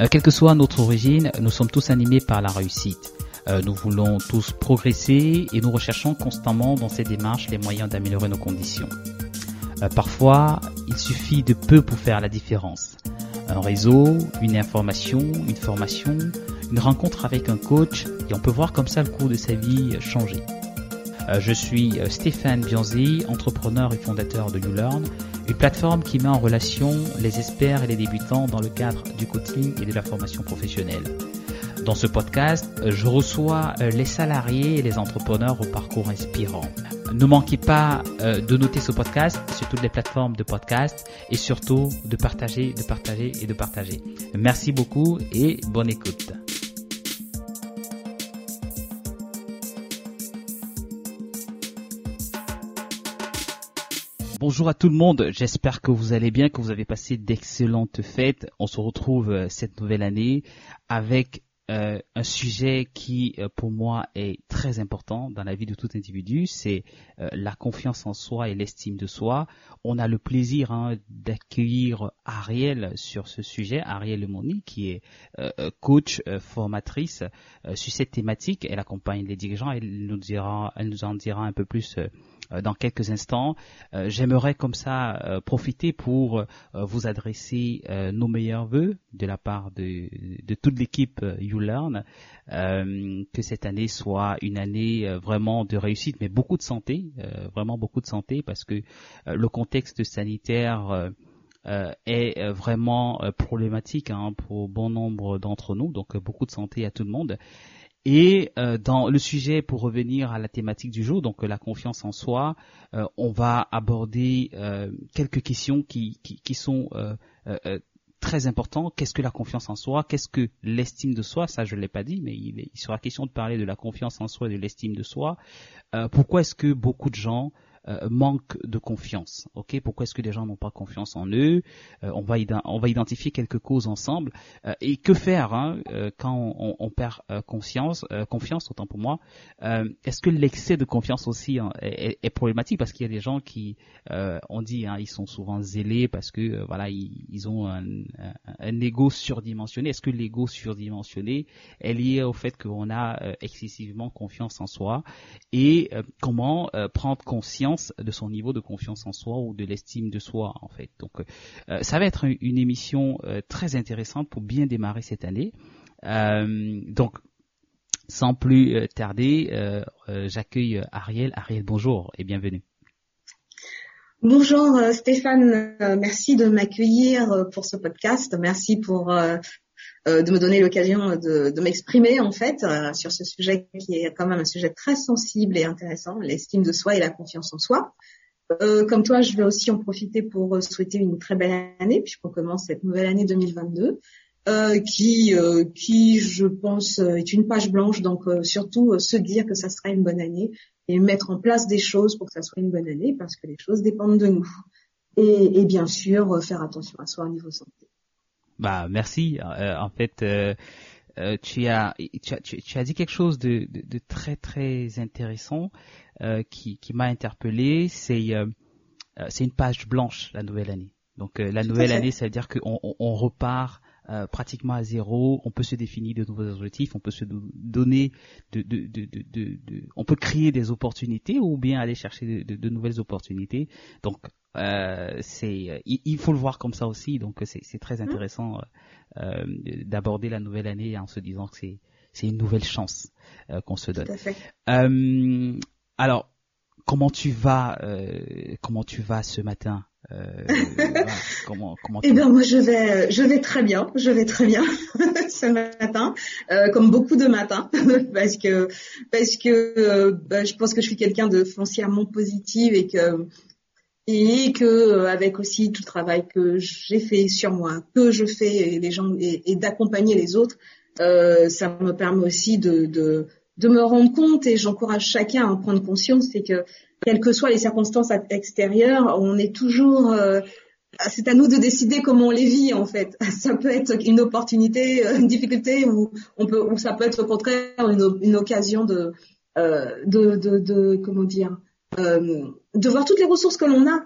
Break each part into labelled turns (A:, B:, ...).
A: Euh, quelle que soit notre origine, nous sommes tous animés par la réussite. Euh, nous voulons tous progresser et nous recherchons constamment dans ces démarches les moyens d'améliorer nos conditions. Euh, parfois, il suffit de peu pour faire la différence. Un réseau, une information, une formation, une rencontre avec un coach et on peut voir comme ça le cours de sa vie changer. Je suis Stéphane Bianzi, entrepreneur et fondateur de YouLearn une plateforme qui met en relation les experts et les débutants dans le cadre du coaching et de la formation professionnelle. Dans ce podcast, je reçois euh, les salariés et les entrepreneurs au parcours inspirant. Ne manquez pas euh, de noter ce podcast sur toutes les plateformes de podcast et surtout de partager, de partager et de partager. Merci beaucoup et bonne écoute. Bonjour à tout le monde, j'espère que vous allez bien, que vous avez passé d'excellentes fêtes. On se retrouve euh, cette nouvelle année avec euh, un sujet qui euh, pour moi est très important dans la vie de tout individu, c'est la confiance en soi et l'estime de soi. On a le plaisir hein, d'accueillir Ariel sur ce sujet, Ariel Moni, qui est coach, formatrice sur cette thématique. Elle accompagne les dirigeants, elle nous en dira un peu plus dans quelques instants. Euh, j'aimerais comme ça euh, profiter pour vous adresser nos meilleurs voeux de la part de, de toute l'équipe YouLearn, que cette année soit une année vraiment de réussite, mais beaucoup de santé, vraiment beaucoup de santé, parce que le contexte sanitaire est vraiment problématique hein, pour bon nombre d'entre nous, donc beaucoup de santé à tout le monde. Et euh, dans le sujet, pour revenir à la thématique du jour, donc la confiance en soi, euh, on va aborder euh, quelques questions qui, qui, sont très importantes. Qu'est-ce que la confiance en soi? Qu'est-ce que l'estime de soi? Ça, je ne l'ai pas dit, mais il, il, sera question de parler de la confiance en soi et de l'estime de soi. pourquoi est-ce que beaucoup de gens euh, manque de confiance. Ok, pourquoi est-ce que les gens n'ont pas confiance en eux? Euh, On va on va identifier quelques causes ensemble euh, et que faire hein, quand on, on perd conscience, confiance autant pour moi. est-ce que l'excès de confiance aussi hein, est, est, problématique? Parce qu'il y a des gens qui on dit hein, ils sont souvent zélés parce que voilà ils, ils ont un, un, un, ego surdimensionné. Est-ce que l'ego surdimensionné est lié au fait qu'on a excessivement confiance en soi? Et comment prendre conscience de son niveau de confiance en soi ou de l'estime de soi en fait. Donc euh, ça va être une émission euh, très intéressante pour bien démarrer cette année. Euh, donc sans plus tarder, j'accueille Ariel. Ariel, bonjour et bienvenue.
B: Bonjour Stéphane, merci de m'accueillir pour ce podcast. Merci pour de me donner l'occasion de, de m'exprimer en fait sur ce sujet qui est quand même un sujet très sensible et intéressant, l'estime de soi et la confiance en soi. Euh, comme toi, je vais aussi en profiter pour euh, souhaiter une très belle année, puisqu'on commence cette nouvelle année 2022, euh, qui, euh, qui, je pense, est une page blanche. Donc, surtout se dire que ça sera une bonne année et mettre en place des choses pour que ça soit une bonne année, parce que les choses dépendent de nous. Et, et bien sûr, faire attention à soi au niveau santé.
A: Bah, merci. en fait. tu, as, tu, as, tu, as dit quelque chose de, de, de très très intéressant euh, qui, qui m'a interpellé, c'est euh, euh, c'est une page blanche la nouvelle année. Donc la nouvelle année, ça veut dire qu'on on, on repart euh, pratiquement à zéro. On peut se définir de nouveaux objectifs, on peut se donner, de, de, de, de, on peut créer des opportunités ou bien aller chercher de, nouvelles opportunités. Donc euh, c'est, il, faut le voir comme ça aussi. Donc c'est très mmh. intéressant euh, d'aborder la nouvelle année en se disant que c'est c'est une nouvelle chance qu'on se donne. Alors, comment tu vas, euh, comment tu vas ce matin euh,
B: comment, comment Eh bien, moi, je vais, je vais très bien. Je vais très bien ce matin, euh, comme beaucoup de matins, parce que, parce que, bah, je pense que je suis quelqu'un de foncièrement positive et que, et que, avec aussi tout le travail que j'ai fait sur moi, que je fais et les gens et, d'accompagner les autres, ça me permet aussi de, de de me rendre compte et j'encourage chacun à en prendre conscience, c'est que quelles que soient les circonstances extérieures, on est toujours euh, c'est à nous de décider comment on les vit en fait. Ça peut être une opportunité, euh, une difficulté, ou on peut, ou ça peut être au contraire une, une occasion de, euh, de, de, comment dire, euh, de voir toutes les ressources que l'on a.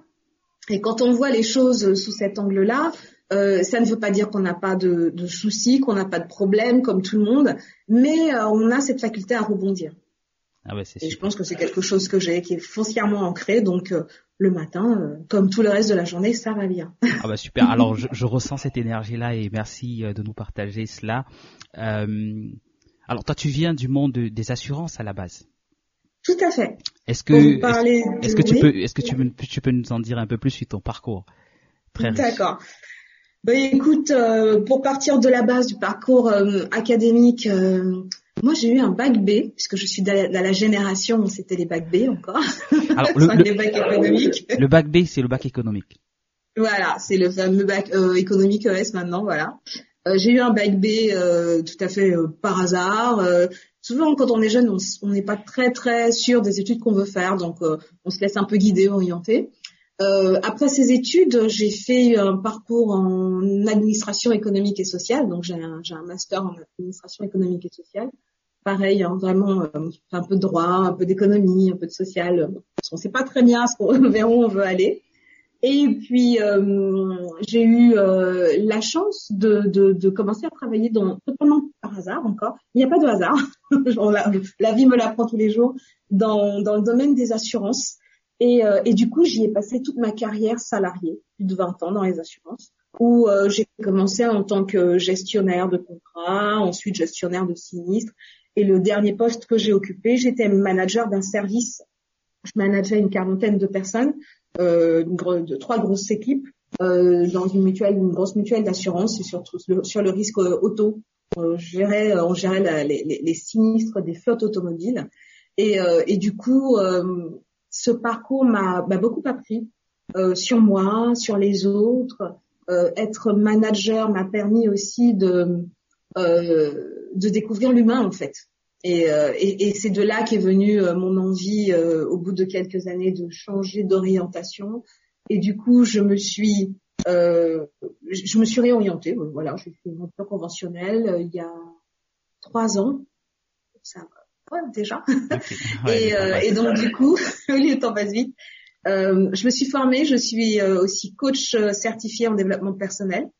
B: Et quand on voit les choses sous cet angle-là, ça ne veut pas dire qu'on n'a pas de, de soucis, qu'on n'a pas de problèmes comme tout le monde, mais on a cette faculté à rebondir. Ah ouais, et je pense que c'est quelque chose que j'ai qui est foncièrement ancré. Donc euh, le matin, euh, comme tout le reste de la journée, ça va bien.
A: ah bah super. Alors je, je ressens cette énergie-là et merci euh, de nous partager cela. alors toi, tu viens du monde des assurances à la base.
B: Tout à fait.
A: Est-ce que est-ce, que tu peux est-ce que tu peux, tu peux nous en dire un peu plus sur ton parcours
B: Très D'accord. Ben écoute, pour partir de la base du parcours académique, moi, j'ai eu un bac B, puisque je suis de la, génération où c'était les bacs B encore.
A: Alors, le, les bacs économiques. Le bac B, c'est le bac économique.
B: Voilà, c'est le fameux bac euh, économique ES maintenant, voilà. Euh, j'ai eu un bac B euh, tout à fait euh, par hasard. Euh, souvent, quand on est jeune, on n'est pas très très sûr des études qu'on veut faire, donc on se laisse un peu guider, orienter. après ces études, j'ai fait un parcours en administration économique et sociale, donc j'ai un, un master en administration économique et sociale pareil, hein, vraiment euh, un peu de droit, un peu d'économie, un peu de social. On ne sait pas très bien ce qu'on, vers où on veut aller. Et puis euh, j'ai eu euh, la chance de, commencer à travailler dans totalement par hasard encore. Il n'y a pas de hasard. la, vie me l'apprend tous les jours dans, dans le domaine des assurances. Et, euh, et du coup, j'y ai passé toute ma carrière salariée, plus de 20 ans dans les assurances, où j'ai commencé en tant que gestionnaire de contrat, ensuite gestionnaire de sinistres, et le dernier poste que j'ai occupé, j'étais manager d'un service. Je manageais une quarantaine de personnes, euh, de trois grosses équipes euh, dans une mutuelle, une grosse mutuelle d'assurance et surtout sur le risque euh, auto. On gérait, on gérait les, sinistres des flottes automobiles. Et, et du coup, ce parcours m'a beaucoup appris sur moi, sur les autres. être manager m'a permis aussi de de découvrir l'humain en fait. Et, euh, et, et c'est de là qu'est venue euh, mon envie, euh, au bout de quelques années, de changer d'orientation. Et du coup, je me suis, je me suis réorientée. Voilà, j'ai fait une emploi conventionnel il y a trois ans. Ça ouais, déjà. et, et, donc du coup, le temps passe vite. je me suis formée. Je suis aussi coach certifié en développement personnel.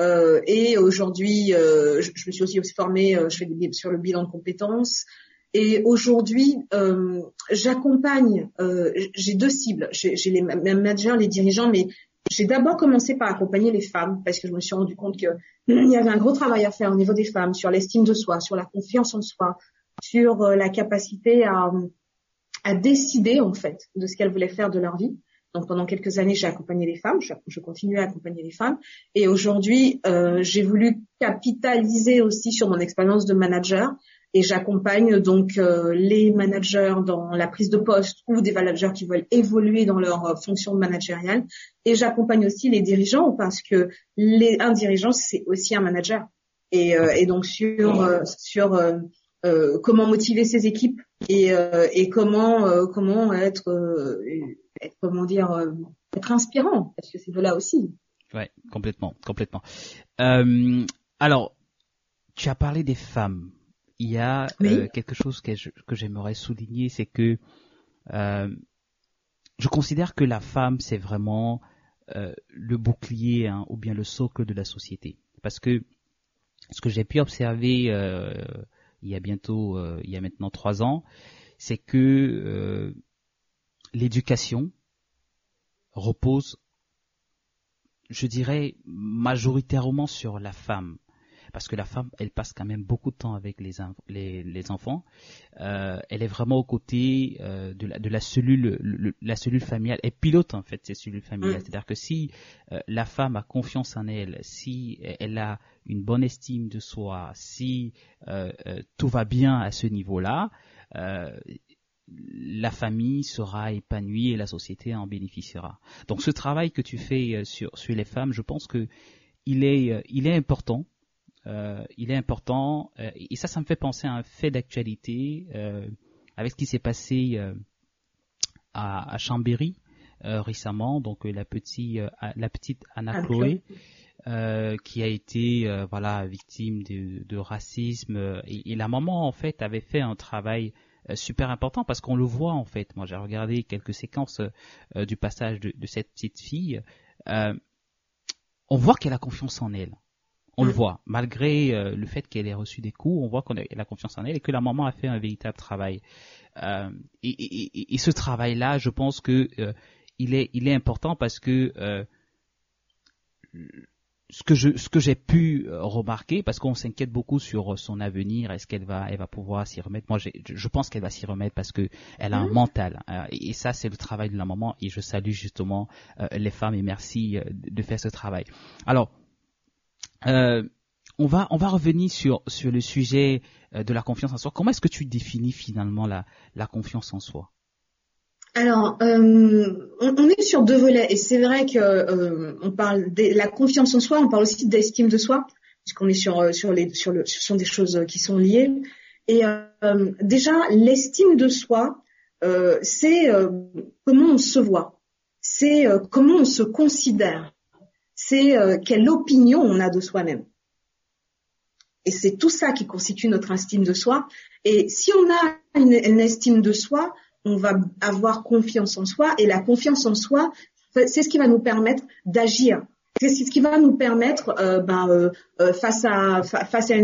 B: Euh, et aujourd'hui, euh, je, me suis aussi, formée, euh, je fais des, sur le bilan de compétences. Et aujourd'hui, euh, j'accompagne, euh, j'ai deux cibles. J'ai les managers, les dirigeants, mais j'ai d'abord commencé par accompagner les femmes parce que je me suis rendu compte qu'il y avait un gros travail à faire au niveau des femmes sur l'estime de soi, sur la confiance en soi, sur la capacité à, à décider en fait de ce qu'elles voulaient faire de leur vie. Donc pendant quelques années, j'ai accompagné les femmes, je, continue à accompagner les femmes. Et aujourd'hui, euh, j'ai voulu capitaliser aussi sur mon expérience de manager. Et j'accompagne donc euh, les managers dans la prise de poste ou des managers qui veulent évoluer dans leur euh, fonction managériale. Et j'accompagne aussi les dirigeants parce que les, un dirigeant, c'est aussi un manager. Et, euh, et donc sur, euh, sur comment motiver ses équipes et, et comment, comment être être, comment dire, euh, être inspirant, parce que c'est de là aussi.
A: Ouais, complètement, complètement. Euh, alors, tu as parlé des femmes. Il y a euh, quelque chose que, que j'aimerais souligner, c'est que euh, je considère que la femme, c'est vraiment le bouclier hein, ou bien le socle de la société. Parce que ce que j'ai pu observer il y a bientôt, il y a maintenant trois ans, c'est que l'éducation repose, je dirais, majoritairement sur la femme. Parce que la femme, elle passe quand même beaucoup de temps avec les, les, enfants. Euh, elle est vraiment aux côtés euh, de, la, de la cellule, la cellule familiale. Elle pilote en fait ces cellules familiales. Mm. C'est-à-dire que si euh, la femme a confiance en elle, si elle a une bonne estime de soi, si tout va bien à ce niveau-là, la famille sera épanouie et la société en bénéficiera. Donc ce travail que tu fais euh, sur, sur les femmes, je pense que il est, euh, il est important. Euh, il est important et ça, ça me fait penser à un fait d'actualité avec ce qui s'est passé à, à, Chambéry récemment. Donc la petite, la petite Anna Chloé. qui a été voilà victime de, de racisme et, et, la maman en fait avait fait un travail super important parce qu'on le voit en fait. Moi, j'ai regardé quelques séquences euh, du passage de, de, cette petite fille. Euh, on voit qu'elle a confiance en elle. On le mm. voit, malgré euh, le fait qu'elle ait reçu des coups, on voit qu'elle a confiance en elle et que la maman a fait un véritable travail. Euh, et, ce travail-là, je pense que euh, il est il est important parce que ce que je ce que j'ai pu remarquer parce qu'on s'inquiète beaucoup sur son avenir est-ce qu'elle va elle va pouvoir s'y remettre? Moi je pense qu'elle va s'y remettre parce que elle a un mm. mental et, ça c'est le travail de la maman et je salue justement les femmes et merci de faire ce travail alors euh, on va on va revenir sur sur le sujet euh, de la confiance en soi. Comment est-ce que tu définis finalement la la confiance en soi?
B: Alors, euh, on, est sur deux volets et c'est vrai que on parle de la confiance en soi, on parle aussi d'estime de soi, puisqu'on est sur sur les sur le sont des choses qui sont liées. Et déjà, l'estime de soi, c'est comment on se voit, c'est comment on se considère c'est euh, quelle opinion on a de soi-même. Et c'est tout ça qui constitue notre estime de soi. Et si on a une, estime de soi, on va avoir confiance en soi. Et la confiance en soi, c'est ce qui va nous permettre d'agir. C'est ce qui va nous permettre, euh, ben, euh, face à face à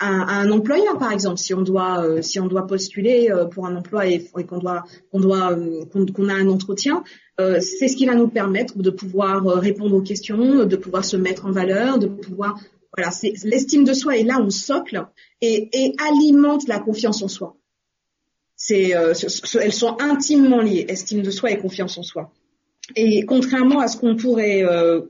B: un employeur, par exemple, si on doit euh, si on doit postuler euh, pour un emploi et, qu'on doit qu'on doit euh, qu'on a un entretien, c'est ce qui va nous permettre de pouvoir répondre aux questions, de pouvoir se mettre en valeur, de pouvoir voilà, c'est l'estime de soi est là on socle et, et alimente la confiance en soi. C'est elles sont intimement liées, estime de soi et confiance en soi. Et contrairement à ce qu'on pourrait, euh,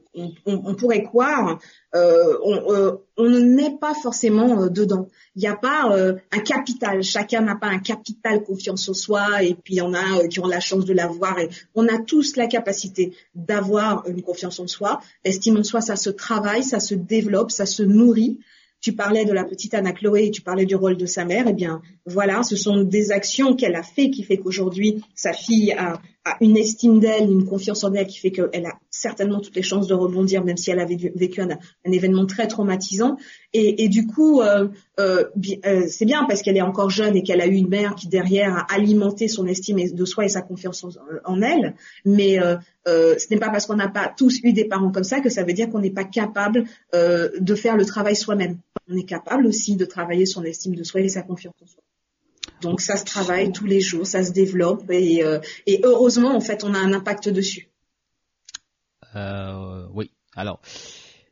B: on, pourrait croire, euh, euh, on, ne n'est pas forcément dedans. Il n'y a pas un capital. Chacun n'a pas un capital confiance en soi. Et puis il y en a qui ont la chance de l'avoir. Et on a tous la capacité d'avoir une confiance en soi. L'estime en soi, ça se travaille, ça se développe, ça se nourrit. Tu parlais de la petite Anna Chloé tu parlais du rôle de sa mère. Eh bien, voilà, ce sont des actions qu'elle a fait qui fait qu'aujourd'hui, sa fille a, une estime d'elle, une confiance en elle qui fait qu'elle a certainement toutes les chances de rebondir, même si elle avait vécu un, événement très traumatisant. Et, du coup, euh, euh, euh, c'est bien parce qu'elle est encore jeune et qu'elle a eu une mère qui derrière a alimenté son estime de soi et sa confiance en, elle. Mais ce n'est pas parce qu'on n'a pas tous eu des parents comme ça que ça veut dire qu'on n'est pas capable de faire le travail soi-même. On est capable aussi de travailler son estime de soi et sa confiance en soi. Donc ça se travaille tous les jours, ça se développe et, euh, heureusement en fait on a un impact dessus.
A: Euh, oui, alors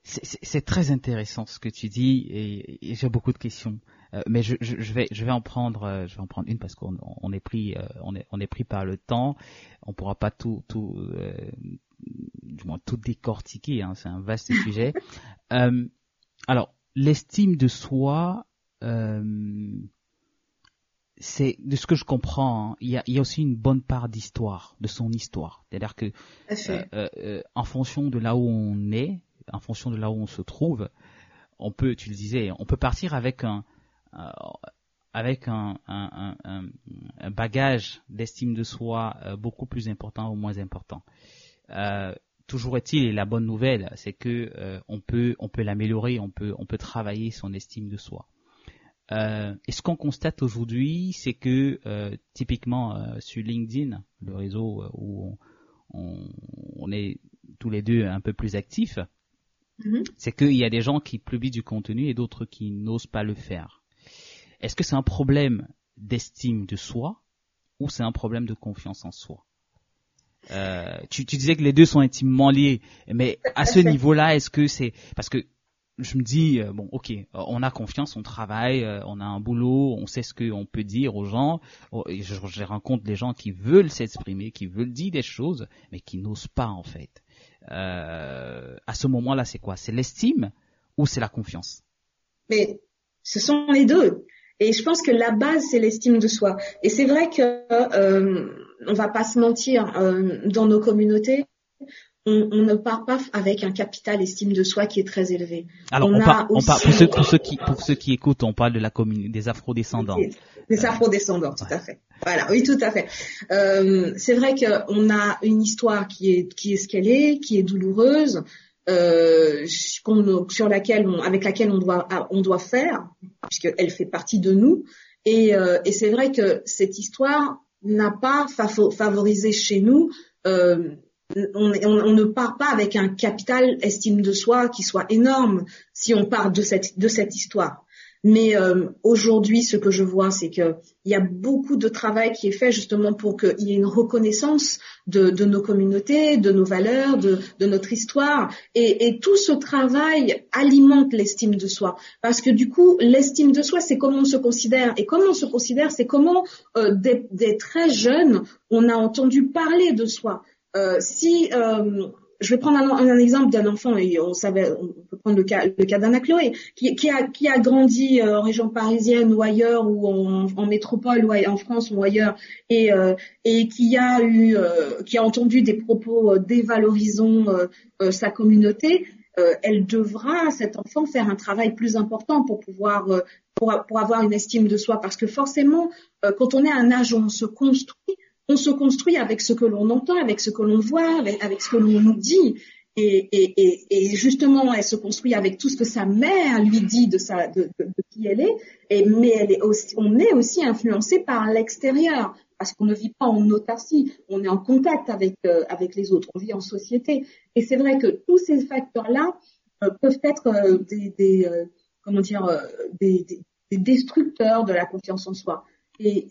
A: c'est très intéressant ce que tu dis et, j'ai beaucoup de questions. Euh, mais je, vais je vais en prendre je vais en prendre une parce qu'on est pris on est on est pris par le temps. On pourra pas tout tout du moins tout décortiquer. Hein, c'est un vaste sujet. alors l'estime de soi c'est de ce que je comprends, hein, il, y a, il, y a, aussi une bonne part d'histoire, de son histoire. C'est-à-dire que euh, euh, euh, en fonction de là où on est, en fonction de là où on se trouve, on peut, tu le disais, on peut partir avec un euh, avec un, un, un, un bagage d'estime de soi euh, beaucoup plus important ou moins important. toujours est-il, et la bonne nouvelle, c'est que on peut on peut l'améliorer, on peut on peut travailler son estime de soi. Euh, et ce qu'on constate aujourd'hui, c'est que euh, typiquement euh, sur LinkedIn, le réseau où on, est tous les deux un peu plus actifs, mm-hmm. c'est qu'il y a des gens qui publient du contenu et d'autres qui n'osent pas le faire. Est-ce que c'est un problème d'estime de soi ou c'est un problème de confiance en soi? Tu, tu, disais que les deux sont intimement liés, mais à ce niveau-là, est-ce que c'est parce que je me dis euh, bon ok euh, on a confiance on travaille euh, on a un boulot on sait ce qu'on peut dire aux gens. Oh, je, rencontre des gens qui veulent s'exprimer qui veulent dire des choses mais qui n'osent pas en fait. À ce moment là c'est quoi? C'est l'estime ou c'est la confiance?
B: Mais ce sont les deux. Et je pense que la base c'est l'estime de soi. Et c'est vrai que euh, on va pas se mentir dans nos communautés on, ne part pas avec un capital estime de soi qui est très élevé.
A: Alors, on, on, pour, ceux, pour, ceux, qui, pour ceux qui écoutent, on parle de la commune des afrodescendants.
B: Des, afrodescendants, tout à fait. Voilà, oui, tout à fait. Euh, c'est vrai qu'on a une histoire qui est qui est ce qu'elle est, qui est douloureuse, euh, sur laquelle on, avec laquelle on doit on doit faire, puisqu'elle fait partie de nous. Et, euh, et c'est vrai que cette histoire n'a pas favorisé chez nous on, ne part pas avec un capital estime de soi qui soit énorme si on part de cette, histoire. Mais euh, aujourd'hui, ce que je vois, c'est qu'il y a beaucoup de travail qui est fait justement pour qu'il y ait une reconnaissance de, nos communautés, de nos valeurs, de, notre histoire. Et, tout ce travail alimente l'estime de soi. Parce que du coup, l'estime de soi, c'est comment on se considère. Et comment on se considère, c'est comment, euh, des, très jeunes, on a entendu parler de soi. Euh, si euh, je vais prendre un, exemple d'un enfant et on savait, on peut prendre le cas, le cas d'Anna Chloé, qui, qui, a, qui a grandi euh, en région parisienne ou ailleurs ou en, en métropole ou en France ou ailleurs et, euh, et qui a eu, euh, qui a entendu des propos dévalorisant sa communauté. elle devra, cet enfant, faire un travail plus important pour pouvoir, pour, pour avoir une estime de soi, parce que forcément, quand on est à un âge où on se construit, on se construit avec ce que l'on entend, avec ce que l'on voit, avec, ce que l'on nous dit. Et, justement, elle se construit avec tout ce que sa mère lui dit de, qui elle est. Mais on est aussi influencé par l'extérieur parce qu'on ne vit pas en autarcie, on est en contact avec, euh, les autres, on vit en société. Et c'est vrai que tous ces facteurs-là euh, peuvent être euh, des destructeurs de la confiance en soi. Et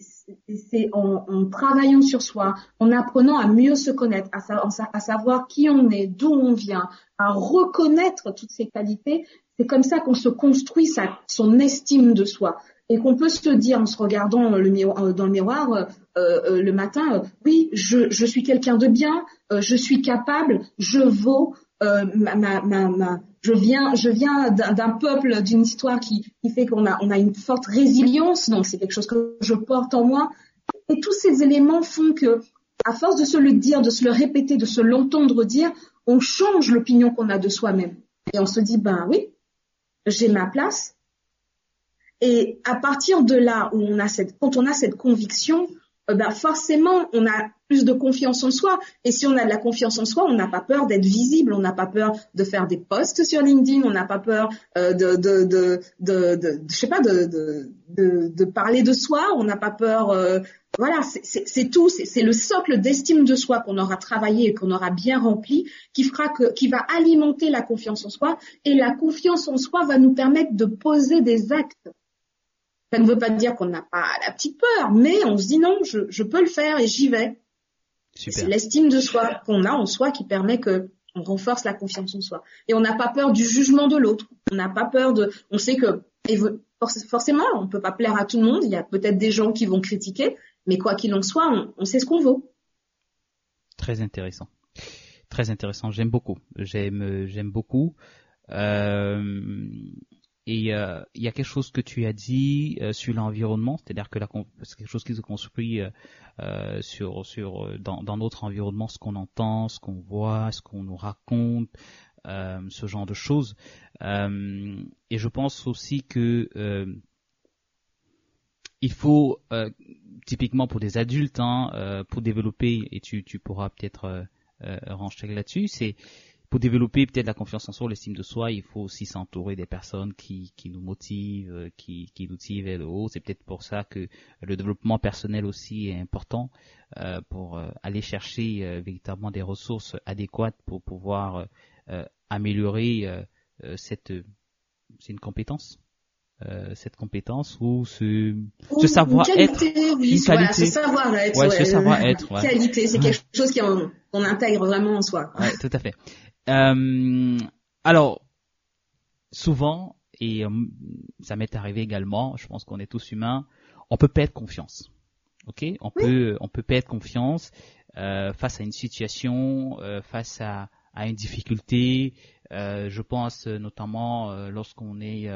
B: c'est en, travaillant sur soi, en apprenant à mieux se connaître, à, savoir qui on est, d'où on vient, à reconnaître toutes ces qualités, c'est comme ça qu'on se construit son estime de soi. Et qu'on peut se dire en se regardant le miroir, dans le miroir euh, euh, le matin, oui, je, je suis quelqu'un de bien, euh, je suis capable, je vaux, ma, ma, ma, je viens, je viens d'un peuple, d'une histoire qui, qui fait qu'on a, on a une forte résilience, donc c'est quelque chose que je porte en moi. Et tous ces éléments font que, à force de se le dire, de se le répéter, de se l'entendre dire, on change l'opinion qu'on a de soi-même. Et on se dit, ben oui, j'ai ma place. Et à partir de là où on a cette, quand on a cette conviction, euh, ben forcément, on a plus de confiance en soi. Et si on a de la confiance en soi, on n'a pas peur d'être visible, on n'a pas peur de faire des posts sur LinkedIn, on n'a pas peur euh, de, de, de, de, je sais pas, de, de, de, parler de soi, on n'a pas peur. Euh, voilà, c'est tout, c'est le socle d'estime de soi qu'on aura travaillé et qu'on aura bien rempli, qui fera que, qui va alimenter la confiance en soi. Et la confiance en soi va nous permettre de poser des actes ça ne veut pas dire qu'on n'a pas la petite peur, mais on se dit non, je, peux le faire et j'y vais. C'est l'estime de soi qu'on a en soi qui permet que on renforce la confiance en soi. Et on n'a pas peur du jugement de l'autre. On n'a pas peur de. On sait que forcément, on ne peut pas plaire à tout le monde. Il y a peut-être des gens qui vont critiquer, mais quoi qu'il en soit, on, on sait ce qu'on vaut.
A: Très intéressant. Très intéressant. J'aime beaucoup. J'aime, j'aime beaucoup. Euh, et euh, il y a quelque chose que tu as dit euh, sur l'environnement, c'est-à-dire que c'est quelque chose qui se construit euh, dans, notre environnement, ce qu'on entend, ce qu'on voit, ce qu'on nous raconte, ce genre de choses. et je pense aussi que il faut typiquement pour des adultes, hein, pour développer et tu tu pourras peut-être ranger là-dessus, c'est pour développer peut-être la confiance en soi, l'estime de soi, il faut aussi s'entourer des personnes qui, qui nous motivent, euh, qui, qui nous tirent vers le haut. C'est peut-être pour ça que le développement personnel aussi est important euh, pour euh, aller chercher euh, véritablement des ressources adéquates pour pouvoir améliorer cette c'est une compétence cette compétence ou ce, ce savoir-être,
B: oui, qualité, ce savoir-être,
A: ouais, ce savoir-être,
B: ouais. qualité, c'est quelque chose qu'on intègre vraiment en soi.
A: Ouais, tout à fait. Euh, alors, souvent, et euh, ça m'est arrivé également, je pense qu'on est tous humains, on peut perdre confiance. Ok, on peut on peut perdre confiance euh, face à une situation, euh, face à, à une difficulté. Euh, je pense notamment lorsqu'on est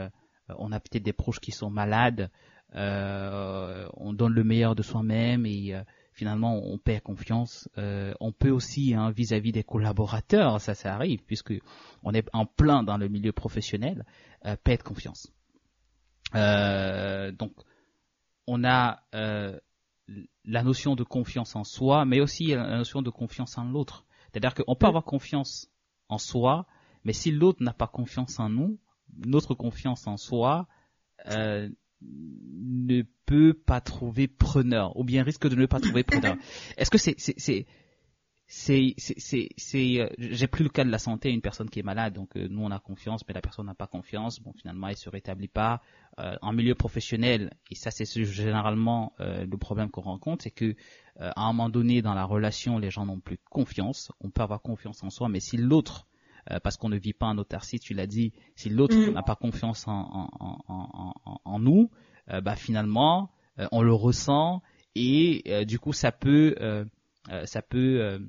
A: on a peut-être des proches qui sont malades, on donne le meilleur de soi-même et finalement on perd confiance. Euh, on peut aussi hein, vis-à-vis des collaborateurs, ça ça arrive puisque on est en plein dans le milieu professionnel, euh, perdre confiance. Euh, donc on a euh, la notion de confiance en soi, mais aussi la notion de confiance en l'autre. C'est-à-dire qu'on peut avoir confiance en soi, mais si l'autre n'a pas confiance en nous, notre confiance en soi euh, ne peut pas trouver preneur, ou bien risque de ne pas trouver preneur. Est-ce que c'est, c'est, c'est c'est c'est euh, j'ai pris le cas de la santé une personne qui est malade donc euh, nous on a confiance mais la personne n'a pas confiance. Bon finalement elle se rétablit pas euh, en milieu professionnel. Et ça c'est généralement le problème qu'on rencontre c'est que à un moment donné dans la relation les gens n'ont plus confiance. On peut avoir confiance en soi mais si l'autre parce qu'on ne vit pas en autarcie tu l'as dit si l'autre mm. n'a pas confiance en en, en, en, nous bah finalement on le ressent et du coup ça peut euh, ça peut euh,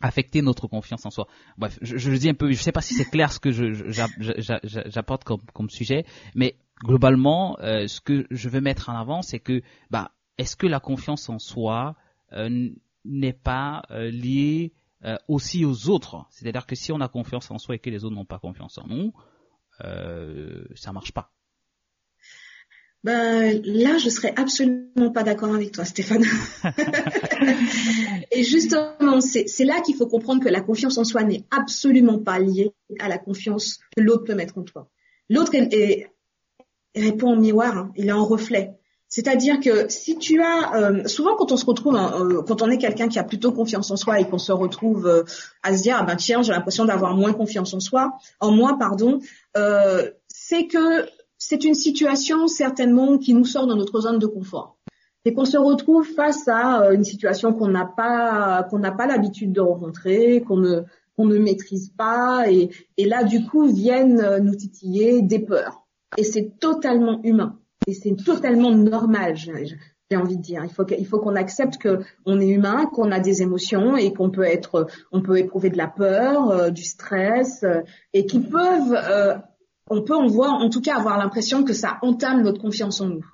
A: affecter notre confiance en soi. Bref, je, je dis un peu, je sais pas si c'est clair ce que j'apporte comme, comme sujet, mais globalement, euh, ce que je veux mettre en avant, c'est que, bah, est-ce que la confiance en soi n'est pas liée aussi aux autres C'est-à-dire que si on a confiance en soi et que les autres n'ont pas confiance en nous, euh, ça marche pas.
B: Ben là, je serais absolument pas d'accord avec toi, Stéphane. et justement, c'est là qu'il faut comprendre que la confiance en soi n'est absolument pas liée à la confiance que l'autre peut mettre en toi. L'autre répond en miroir, hein, il est en reflet. C'est-à-dire que si tu as euh, souvent quand on se retrouve, hein, euh, quand on est quelqu'un qui a plutôt confiance en soi et qu'on se retrouve euh, à se dire ah ben tiens j'ai l'impression d'avoir moins confiance en soi, en moi pardon, c'est que c'est une situation certainement qui nous sort de notre zone de confort. Et qu'on se retrouve face à une situation qu'on n'a pas qu'on n'a pas l'habitude de rencontrer, qu'on ne qu'on ne maîtrise pas, et, là du coup viennent nous titiller des peurs. Et c'est totalement humain, et c'est totalement normal. J'ai envie de dire, il faut qu'il faut qu'on accepte que on est humain, qu'on a des émotions et qu'on peut être, on peut éprouver de la peur, euh, du stress, et qui peuvent on peut en voir, en tout cas avoir l'impression que ça entame notre confiance en nous.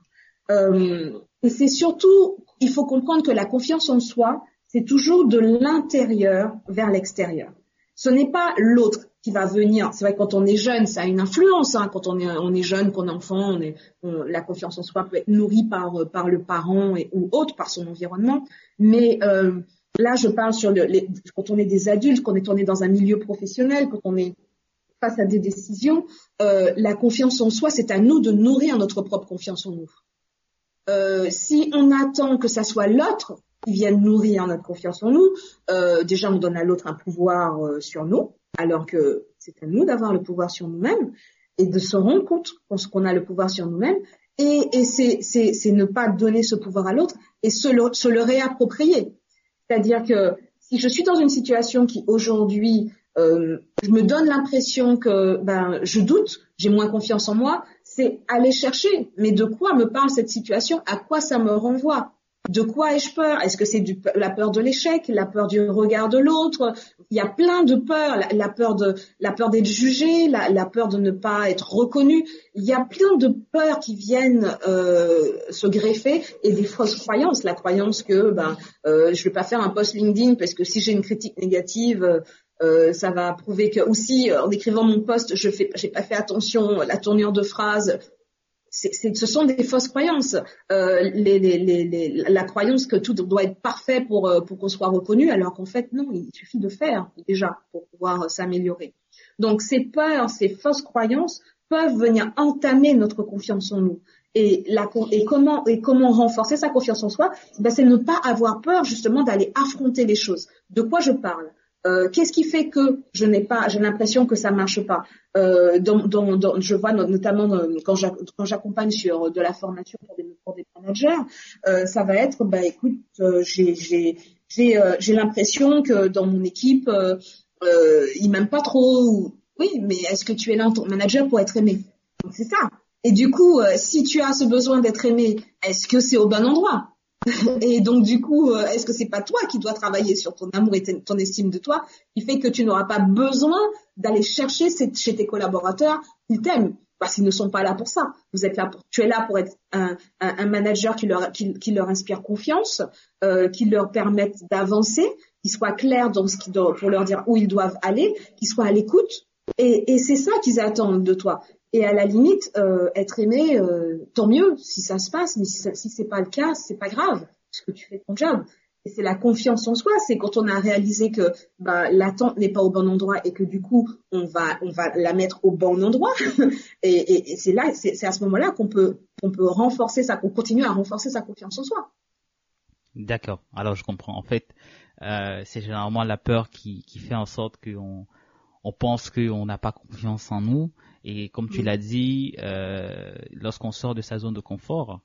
B: Euh, et c'est surtout, il faut comprendre que la confiance en soi, c'est toujours de l'intérieur vers l'extérieur. Ce n'est pas l'autre va venir. C'est vrai que quand on est jeune, ça a une influence. Hein. Quand on est, jeune, qu'on est enfant, la confiance en soi peut être nourrie par, par le parent ou autre, par son environnement. Mais euh, là, je parle sur le, quand on est des adultes, quand on est, est dans un milieu professionnel, quand on est face à des décisions, euh, la confiance en soi, c'est à nous de nourrir notre propre confiance en nous. Euh, si on attend que ça soit l'autre qui vienne nourrir notre confiance en nous, euh, déjà on donne à l'autre un pouvoir euh, sur nous, alors que c'est à nous d'avoir le pouvoir sur nous-mêmes et de se rendre compte qu'on a le pouvoir sur nous-mêmes. Et, c'est ne pas donner ce pouvoir à l'autre et se le, se le réapproprier. C'est-à-dire que si je suis dans une situation qui aujourd'hui euh, je me donne l'impression que ben je doute, j'ai moins confiance en moi, c'est aller chercher. Mais de quoi me parle cette situation? À quoi ça me renvoie? De quoi ai-je peur? Est-ce que c'est la peur de l'échec, la peur du regard de l'autre? Il y a plein de peurs, la, peur de la peur d'être jugé, la, peur de ne pas être reconnu. Il y a plein de peurs qui viennent euh, se greffer et des fausses croyances. La croyance que ben euh, je vais pas faire un post LinkedIn parce que si j'ai une critique négative, euh, ça va prouver que aussi en écrivant mon poste, je fais, j'ai pas fait attention à la tournure de phrase. Ce sont des fausses croyances. Euh, la croyance que tout doit être parfait pour, euh, pour qu'on soit reconnu, alors qu'en fait non, il suffit de faire déjà pour pouvoir s'améliorer. Donc ces peurs, ces fausses croyances peuvent venir entamer notre confiance en nous. Et comment renforcer sa confiance en soi? Ben, C'est ne pas avoir peur justement d'aller affronter les choses. De quoi je parle? Euh, qu'est-ce qui fait que je n'ai pas, j'ai l'impression que ça marche pas? Euh, Je vois notamment euh, quand j'accompagne sur de la formation pour des, managers, ça va être, bah écoute, j'ai j'ai l'impression que dans mon équipe, euh, ils m'aiment pas trop. Oui, mais est-ce que tu es là en tant que manager pour être aimé? Donc c'est ça. Et du coup, si tu as ce besoin d'être aimé, est-ce que c'est au bon endroit? et donc du coup, euh, est-ce que c'est pas toi qui dois travailler sur ton amour et ton estime de toi, qui fait que tu n'auras pas besoin d'aller chercher chez tes collaborateurs qu'ils t'aiment? Parce qu'ils ne sont pas là pour ça. Vous êtes là pour, tu es là pour être un, manager qui leur, inspire confiance, euh, qui leur permette d'avancer, qui soit clair dans ce qui pour leur dire où ils doivent aller, qui soit à l'écoute. Et c'est ça qu'ils attendent de toi. Et à la limite, euh, être aimé, euh, tant mieux si ça se passe, mais si, ça, si c'est pas le cas, c'est pas grave, parce que tu fais ton job. Et c'est la confiance en soi, c'est quand on a réalisé que bah, l'attente n'est pas au bon endroit et que du coup on va on va la mettre au bon endroit. et, et, c'est là, c'est à ce moment-là qu'on peut qu'on peut renforcer ça, qu'on continue à renforcer sa confiance en soi.
A: D'accord. Alors je comprends. En fait, euh, c'est généralement la peur qui, qui fait en sorte qu'on on pense qu'on n'a pas confiance en nous. Et comme tu l'as dit, euh, lorsqu'on sort de sa zone de confort,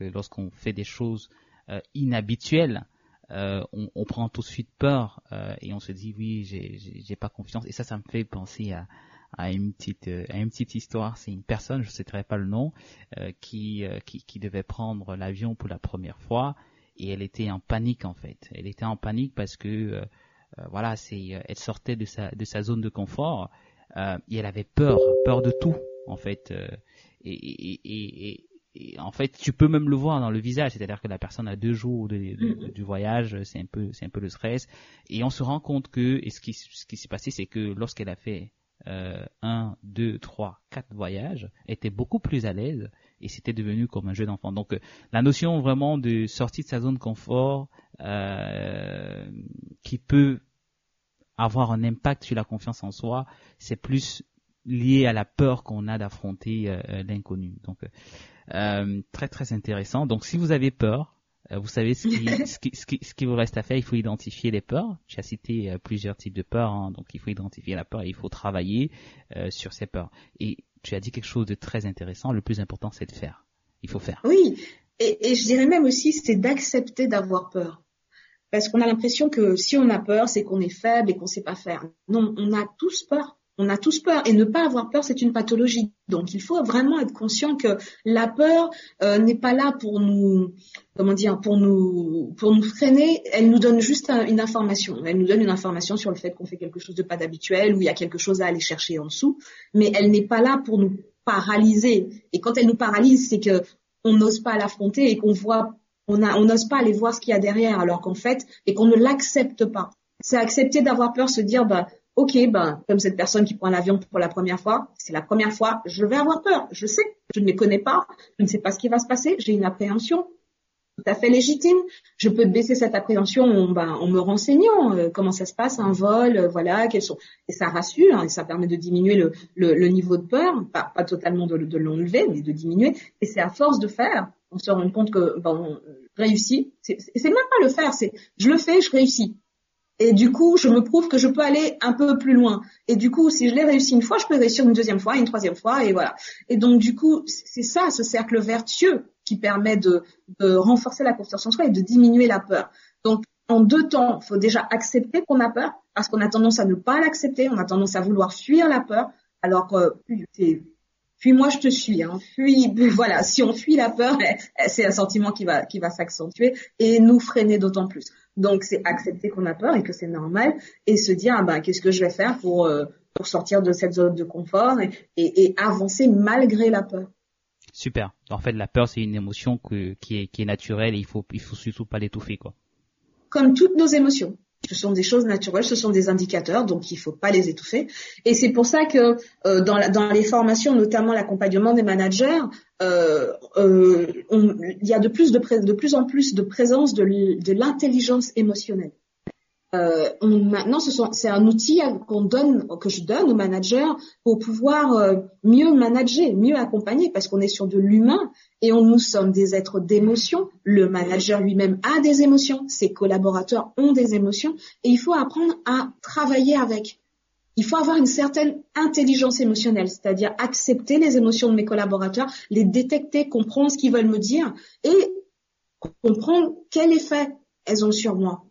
A: lorsqu'on fait des choses euh, inhabituelles, euh, on, on, prend tout de suite peur euh, et on se dit oui, j'ai pas confiance. Et ça, ça me fait penser à, à une petite à une petite histoire. C'est une personne, je ne citerai pas le nom, qui, qui, qui devait prendre l'avion pour la première fois et elle était en panique en fait. Elle était en panique parce que voilà, c'est elle sortait de sa de sa zone de confort et elle avait peur, peur de tout en fait. et, et, et, en fait, tu peux même le voir dans le visage, c'est-à-dire que la personne a deux jours de, mm-hmm. du voyage, c'est un peu, c'est un peu le stress, et on se rend compte que, et ce qui, ce qui s'est passé, c'est que lorsqu'elle a fait euh, un, deux, trois, quatre voyages, elle était beaucoup plus à l'aise, et c'était devenu comme un jeu d'enfant. Donc, euh, la notion vraiment de sortie de sa zone de confort, euh, qui peut avoir un impact sur la confiance en soi, c'est plus lié à la peur qu'on a d'affronter euh, l'inconnu. Donc euh, très très intéressant. Donc si vous avez peur, euh, vous savez ce qui, ce, qui, ce, qui, ce, qui, vous reste à faire, il faut identifier les peurs. Tu as cité euh, plusieurs types de peurs, hein, donc il faut identifier la peur et il faut travailler sur ces peurs. Et tu as dit quelque chose de très intéressant, le plus important c'est de faire. Il faut faire.
B: Oui, et, je dirais même aussi c'est d'accepter d'avoir peur. Parce qu'on a l'impression que si on a peur, c'est qu'on est faible et qu'on sait pas faire. Non, on a tous peur. On a tous peur et ne pas avoir peur, c'est une pathologie. Donc il faut vraiment être conscient que la peur euh, n'est pas là pour nous, comment dire, pour nous, pour nous freiner. Elle nous donne juste une information. Elle nous donne une information sur le fait qu'on fait quelque chose de pas d'habituel ou il y a quelque chose à aller chercher en dessous. Mais elle n'est pas là pour nous paralyser. Et quand elle nous paralyse, c'est que on n'ose pas l'affronter et qu'on voit, on on n'ose pas aller voir ce qu'il y a derrière, alors qu'en fait, et qu'on ne l'accepte pas. C'est accepter d'avoir peur, se dire, bah ok, ben, comme cette personne qui prend l'avion pour la première fois, c'est la première fois, je vais avoir peur. Je sais, je ne les connais pas, je ne sais pas ce qui va se passer, j'ai une appréhension tout à fait légitime. Je peux baisser cette appréhension en, ben, en me renseignant euh, comment ça se passe un vol, euh, voilà, quels sont et ça rassure hein, et ça permet de diminuer le, le, niveau de peur, pas, pas totalement de, de l'enlever, mais de diminuer. Et c'est à force de faire, on se rend compte que ben, on réussit. C'est même pas le faire, c'est je le fais, je réussis. Et du coup, je me prouve que je peux aller un peu plus loin. Et du coup, si je l'ai réussi une fois, je peux réussir une deuxième fois, une troisième fois, et voilà. Et donc, du coup, c'est ça, ce cercle vertueux qui permet de, renforcer la confiance en soi et de diminuer la peur. Donc, en deux temps, faut déjà accepter qu'on a peur, parce qu'on a tendance à ne pas l'accepter, on a tendance à vouloir fuir la peur, alors que puis moi je te suis, hein. Fuis, voilà, si on fuit la peur, c'est un sentiment qui va qui va s'accentuer et nous freiner d'autant plus. Donc c'est accepter qu'on a peur et que c'est normal et se dire ah ben qu'est-ce que je vais faire pour euh, pour sortir de cette zone de confort et, et, avancer malgré la peur.
A: Super. En fait, la peur c'est une émotion que, qui est qui est naturelle et il faut il faut surtout pas l'étouffer quoi.
B: Comme toutes nos émotions. Ce sont des choses naturelles, ce sont des indicateurs, donc il ne faut pas les étouffer. Et c'est pour ça que euh, dans, les formations, notamment l'accompagnement des managers, euh, euh, il y a de plus, en plus de présence de l'intelligence émotionnelle. Euh, maintenant, c'est un outil qu'on donne, que je donne aux managers pour pouvoir euh, mieux manager, mieux accompagner, parce qu'on est sur de l'humain et on nous sommes des êtres d'émotion. Le manager lui-même a des émotions, ses collaborateurs ont des émotions, et il faut apprendre à travailler avec. Il faut avoir une certaine intelligence émotionnelle, c'est-à-dire accepter les émotions de mes collaborateurs, les détecter, comprendre ce qu'ils veulent me dire et comprendre quel effet elles ont sur moi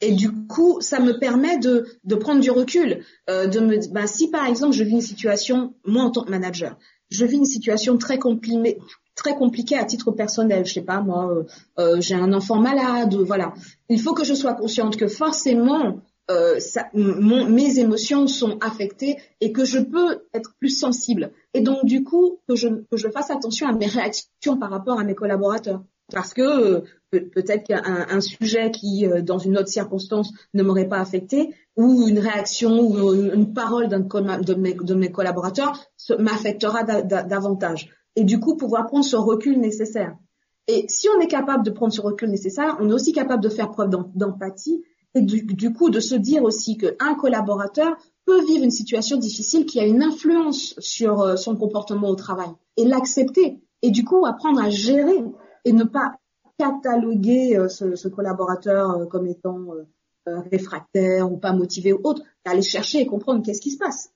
B: et du coup, ça me permet de, de prendre du recul, euh, de me, bah, si par exemple je vis une situation, moi en tant que manager, je vis une situation très compliquée, très compliquée à titre personnel, je sais pas moi, euh, euh, j'ai un enfant malade, voilà. Il faut que je sois consciente que forcément euh, ça, mes émotions sont affectées et que je peux être plus sensible. Et donc du coup que je, que je fasse attention à mes réactions par rapport à mes collaborateurs parce que euh, peut-être qu'un un sujet qui, euh, dans une autre circonstance, ne m'aurait pas affecté, ou une réaction ou une, parole d'un de mes, collaborateurs m'affectera davantage. Et du coup, pouvoir prendre ce recul nécessaire. Et si on est capable de prendre ce recul nécessaire, on est aussi capable de faire preuve d'empathie et du, du, coup de se dire aussi qu'un collaborateur peut vivre une situation difficile qui a une influence sur euh, son comportement au travail et l'accepter et du coup apprendre à gérer et ne pas cataloguer ce, ce, collaborateur comme étant réfractaire ou pas motivé ou autre, d'aller chercher et comprendre qu'est-ce qui se passe.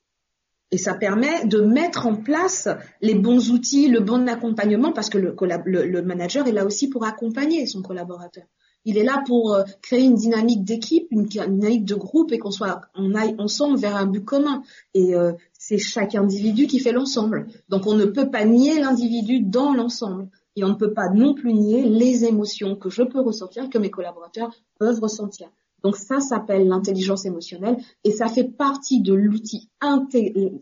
B: Et ça permet de mettre en place les bons outils, le bon accompagnement, parce que le, manager est là aussi pour accompagner son collaborateur. Il est là pour euh, créer une dynamique d'équipe, une, dynamique de groupe et qu'on soit, on aille ensemble vers un but commun. Et euh, c'est chaque individu qui fait l'ensemble. Donc on ne peut pas nier l'individu dans l'ensemble. Et on ne peut pas non plus nier les émotions que je peux ressentir, que mes collaborateurs peuvent ressentir. Donc ça s'appelle l'intelligence émotionnelle et ça fait partie de l'outil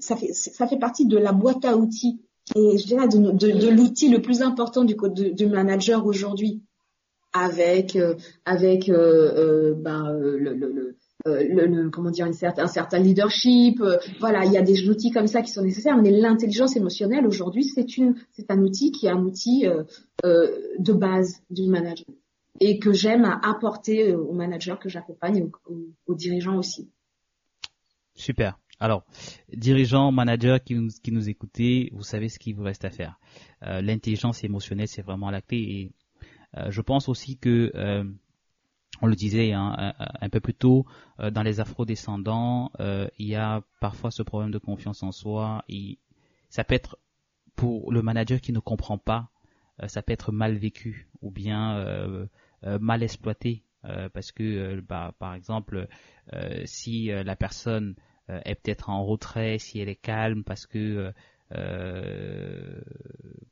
B: ça fait ça fait partie de la boîte à outils et je dirais de, l'outil le plus important du, manager aujourd'hui avec euh, avec euh, euh, ben, le, le, le, comment dire une certain, un certain leadership voilà il y a des outils comme ça qui sont nécessaires mais l'intelligence émotionnelle aujourd'hui c'est une c'est un outil qui est un outil de base du management et que j'aime apporter aux managers que j'accompagne et aux, dirigeants aussi.
A: Super. Alors, dirigeants, managers qui nous, qui nous écoutez, vous savez ce qu'il vous reste à faire. Euh, l'intelligence émotionnelle, c'est vraiment la clé. Et euh, je pense aussi que, euh, on le disait hein, un, peu plus tôt, dans les afro-descendants, il y a parfois ce problème de confiance en soi. Ça peut être pour le manager qui ne comprend pas, ça peut être mal vécu ou bien euh, mal exploité euh, parce que euh, bah, par exemple si la personne est peut-être en retrait, si elle est calme parce que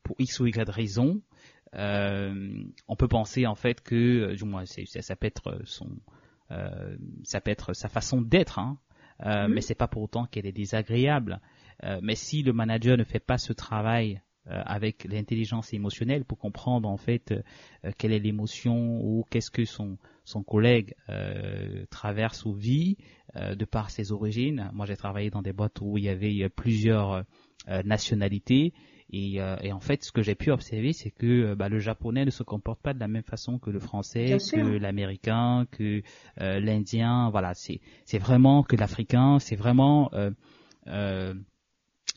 A: pour x ou y raison, on peut penser en fait que, du moins, ça, ça peut être son, ça peut être sa façon d'être, hein, euh, mm-hmm. mais c'est pas pour autant qu'elle est désagréable. mais si le manager ne fait pas ce travail euh, avec l'intelligence émotionnelle pour comprendre en fait euh, quelle est l'émotion ou qu'est-ce que son son collègue euh, traverse ou vit de par ses origines. Moi, j'ai travaillé dans des boîtes où il y avait plusieurs nationalités et, et, en fait, ce que j'ai pu observer, c'est que bah, le japonais ne se comporte pas de la même façon que le français, que l'américain, que l'indien. Voilà, c'est c'est vraiment que l'africain, c'est vraiment euh,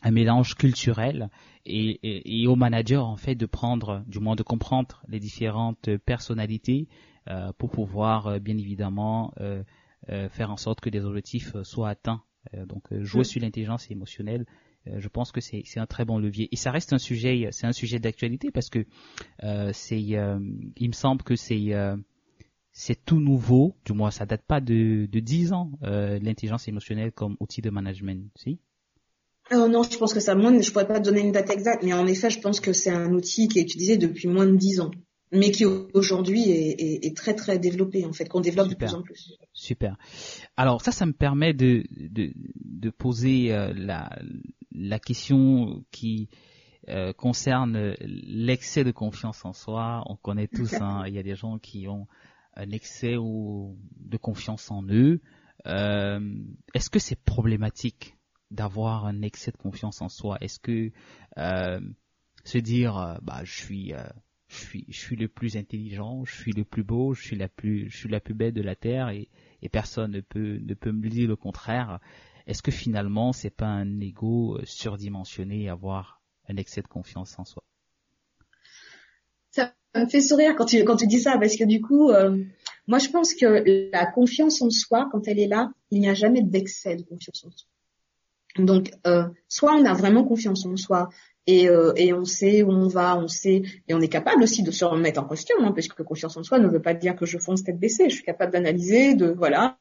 A: un mélange culturel et, et, et, au manager en fait de prendre, du moins de comprendre les différentes personnalités euh, pour pouvoir euh, bien évidemment euh, euh, faire en sorte que des objectifs soient atteints. donc jouer mm. sur l'intelligence émotionnelle, je pense que c'est un très bon levier. Et ça reste un sujet, c'est un sujet d'actualité parce que c'est, il me semble que c'est c'est tout nouveau, du moins ça date pas de, de 10 ans, l'intelligence émotionnelle comme outil de management, si?
B: Euh, non, je pense que ça, moins, je pourrais pas donner une date exacte, mais en effet, je pense que c'est un outil qui est utilisé depuis moins de dix ans, mais qui aujourd'hui est, est, très très développé en fait, qu'on développe de plus en plus.
A: Super. Alors ça, ça me permet de de, de poser euh, la la question qui euh, concerne l'excès de confiance en soi. On connaît tous, hein, il y a des gens qui ont un excès ou de confiance en eux. Est-ce que c'est problématique d'avoir un excès de confiance en soi? Est-ce que euh, se dire euh, bah je suis euh, je suis je suis le plus intelligent, je suis le plus beau, je suis la plus je suis la plus belle de la terre et, et personne ne peut ne peut me dire le contraire. Est-ce que finalement c'est pas un ego surdimensionné avoir un excès de confiance en soi?
B: Ça me fait sourire quand tu quand tu dis ça parce que du coup moi je pense que la confiance en soi quand elle est là, il n'y a jamais d'excès de confiance en soi. Donc, euh, soit on a vraiment confiance en soi et, euh, et, on sait où on va, on sait et on est capable aussi de se remettre en question, hein, parce que confiance en soi ne veut pas dire que je fonce tête baissée. Je suis capable d'analyser, de voilà,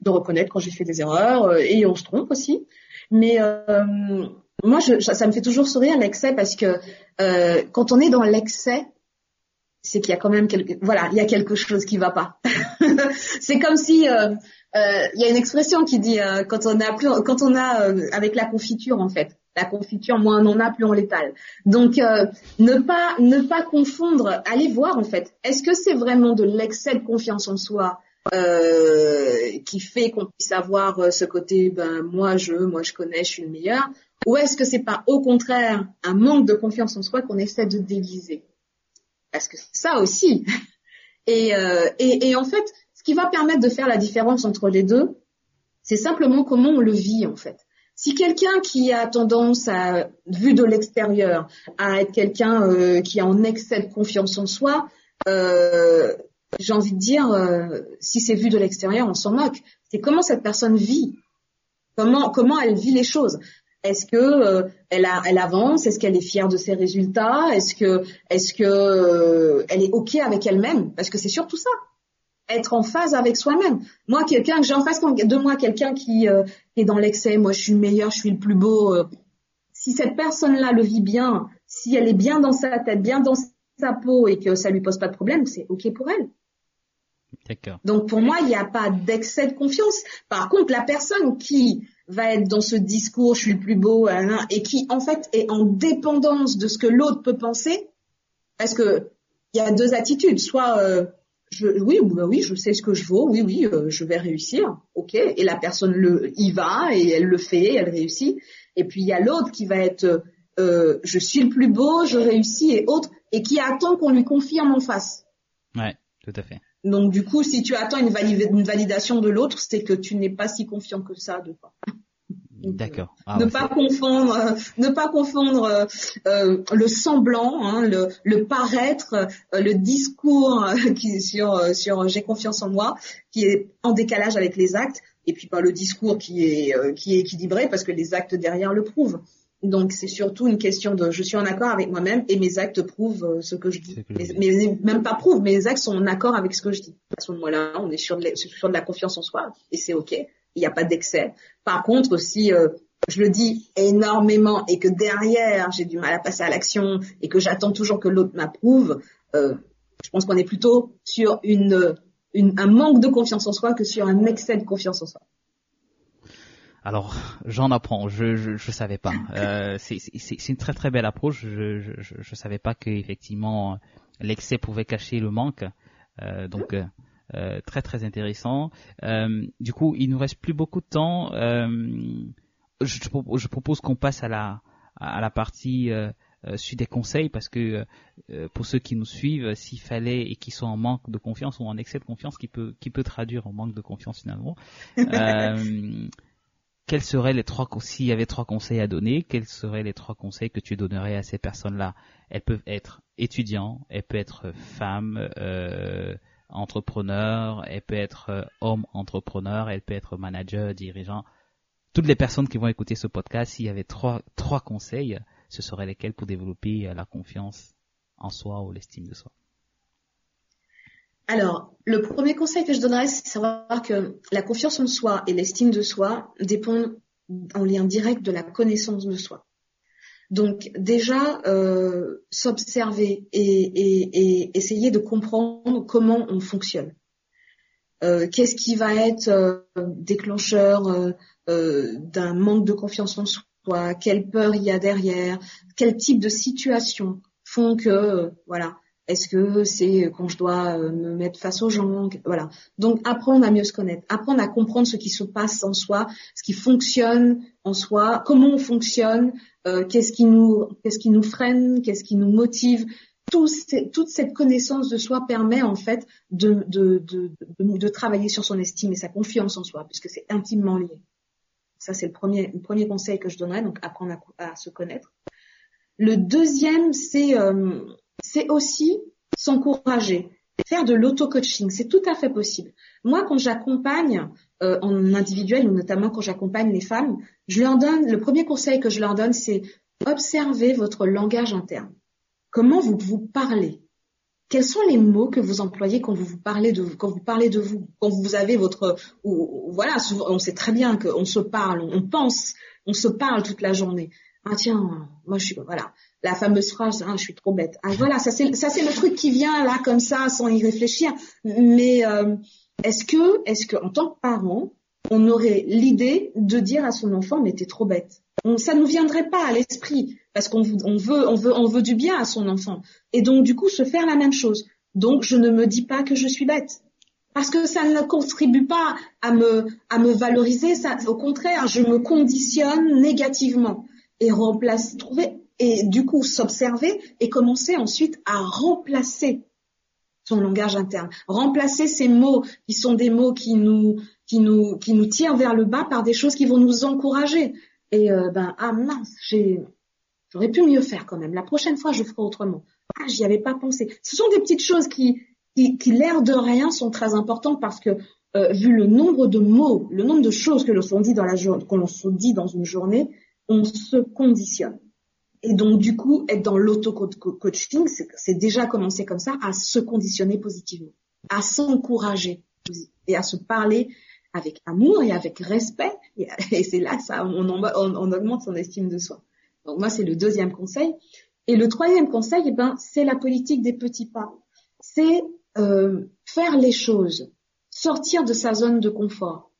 B: de reconnaître quand j'ai fait des erreurs euh, et on se trompe aussi. Mais moi, je, ça me fait toujours sourire l'excès parce que quand on est dans l'excès, c'est qu'il y a quand même quelque, voilà, il y a quelque chose qui va pas. c'est comme si euh, il y a une expression qui dit euh, quand on a plus, quand on a euh, avec la confiture en fait, la confiture moins on en a plus on l'étale. Donc ne pas ne pas confondre, allez voir en fait. Est-ce que c'est vraiment de l'excès de confiance en soi qui fait qu'on puisse avoir ce côté ben moi je moi je connais je suis le meilleur ou est-ce que c'est pas au contraire un manque de confiance en soi qu'on essaie de déviser parce que ça aussi et, et, et en fait qui va permettre de faire la différence entre les deux, c'est simplement comment on le vit en fait. Si quelqu'un qui a tendance à, vu de l'extérieur, à être quelqu'un euh, qui a en excès de confiance en soi, euh, j'ai envie de dire, euh, si c'est vu de l'extérieur, on s'en moque. C'est comment cette personne vit, comment comment elle vit les choses. Est-ce que euh, elle, a, elle avance? Est-ce qu'elle est fière de ses résultats? Est-ce que est-ce que euh, elle est ok avec elle-même? Parce que c'est surtout ça, être en phase avec soi-même. Moi, quelqu'un que j'ai en face de moi, quelqu'un qui est dans l'excès, moi je suis le meilleur, je suis le plus beau. si cette personne-là le vit bien, si elle est bien dans sa tête, bien dans sa peau et que ça lui pose pas de problème, c'est ok pour elle. Donc pour moi, il n'y a pas d'excès de confiance. Par contre, la personne qui va être dans ce discours, je suis le plus beau, et qui en fait est en dépendance de ce que l'autre peut penser, parce que il y a deux attitudes. Soit euh, je, oui, bah oui, je sais ce que je vaux, oui, oui, euh, je vais réussir, ok. Et la personne le y va et elle le fait, elle réussit. Et puis il y a l'autre qui va être euh, je suis le plus beau, je réussis et autres, et qui attend qu'on lui confirme en face.
A: Ouais, tout à fait.
B: Donc du coup, si tu attends une, validation de l'autre, c'est que tu n'es pas si confiant que ça de toi.
A: D'accord.
B: Ah, ne, pas confondre, euh, ne pas confondre, euh, euh, le semblant, hein, le, le, paraître, le discours qui sur sur j'ai confiance en moi, qui est en décalage avec les actes, et puis pas le discours qui est qui est équilibré parce que les actes derrière le prouvent. Donc c'est surtout une question de je suis en accord avec moi-même et mes actes prouvent euh, ce que je dis. mais, même pas prouvent, mes actes sont en accord avec ce que je dis. À ce moment-là, on est sur de, la, sur de la confiance en soi et c'est ok. Il n'y a pas d'excès. Par contre, si euh, je le dis énormément et que derrière j'ai du mal à passer à l'action et que j'attends toujours que l'autre m'approuve, euh, je pense qu'on est plutôt sur une, une, un manque de confiance en soi que sur un excès de confiance en soi.
A: Alors, j'en apprends. Je je, je savais pas. Euh, c'est une très très belle approche. Je je, je savais pas qu'effectivement l'excès pouvait cacher le manque. Euh, donc euh, euh très très intéressant. Euh, du coup, il nous reste plus beaucoup de temps. Euh, je, je propose qu'on passe à la à la partie euh, suite des conseils parce que pour ceux qui nous suivent, s'il fallait et qui sont en manque de confiance ou en excès de confiance, qui peut qui peut traduire en manque de confiance finalement. euh, quels seraient les trois s'il y avait trois conseils à donner, quels seraient les trois conseils que tu donnerais à ces personnes-là? Elles peuvent être étudiants, elles peuvent être femmes euh, entrepreneurs, elles peuvent être euh, hommes entrepreneurs, elles peuvent être managers, dirigeants. Toutes les personnes qui vont écouter ce podcast, s'il y avait trois trois conseils, ce seraient lesquels pour développer la confiance en soi ou l'estime de soi?
B: Alors, le premier conseil que je donnerais, c'est savoir que la confiance en soi et l'estime de soi dépendent en lien direct de la connaissance de soi. Donc déjà, euh, s'observer et, essayer de comprendre comment on fonctionne. Euh, qu'est-ce qui va être euh, déclencheur d'un manque de confiance en soi Quelle peur il y a derrière Quel type de situation font que voilà est-ce que c'est quand je dois euh, me mettre face aux gens? Voilà. Donc apprendre à mieux se connaître, apprendre à comprendre ce qui se passe en soi, ce qui fonctionne en soi, comment on fonctionne, euh, qu'est-ce qui nous qu'est-ce qui nous freine, qu'est-ce qui nous motive. Tout toute cette connaissance de soi permet en fait de, travailler sur son estime et sa confiance en soi, puisque c'est intimement lié. Ça, c'est le premier, le premier conseil que je donnerais, donc apprendre à, à se connaître. Le deuxième, c'est euh, c'est aussi s'encourager, faire de l'auto-coaching. C'est tout à fait possible. Moi, quand j'accompagne euh, en individuel ou notamment quand j'accompagne les femmes, je leur donne le premier conseil que je leur donne, c'est observer votre langage interne. Comment vous vous parlez? Quels sont les mots que vous employez quand vous vous parlez de vous, quand vous parlez de vous, quand vous avez votre ou, voilà, on sait très bien qu'on se parle, on pense, on se parle toute la journée. Ah tiens, moi je suis voilà. La fameuse phrase ah, je suis trop bête. Ah, voilà ça c'est ça c'est le truc qui vient là comme ça sans y réfléchir. Mais euh, est-ce que est-ce que en tant que parent on aurait l'idée de dire à son enfant mais t'es trop bête? Ça nous viendrait pas à l'esprit parce qu'on on veut on veut on veut du bien à son enfant. Et donc du coup se faire la même chose. Donc je ne me dis pas que je suis bête. Parce que ça ne contribue pas à me à me valoriser ça au contraire je me conditionne négativement et remplacer trouver et du coup s'observer et commencer ensuite à remplacer son langage interne, remplacer ces mots qui sont des mots qui nous qui nous qui nous tirent vers le bas par des choses qui vont nous encourager. Et euh, ben ah mince, j'ai j'aurais pu mieux faire quand même. La prochaine fois, je ferai autrement. ah, j'y avais pas pensé. Ce sont des petites choses qui, qui, qui l'air de rien, sont très importantes parce que euh, vu le nombre de mots, le nombre de choses que l'on dit dans la qu'on se dit dans une journée, on se conditionne. Et donc du coup, être dans l'auto-coaching, c'est déjà commencer comme ça à se conditionner positivement, à s'encourager et à se parler avec amour et avec respect. Et, c'est là ça, on, on, augmente son estime de soi. Donc moi, c'est le deuxième conseil. Et le troisième conseil, eh ben, c'est la politique des petits pas. C'est euh, faire les choses, sortir de sa zone de confort.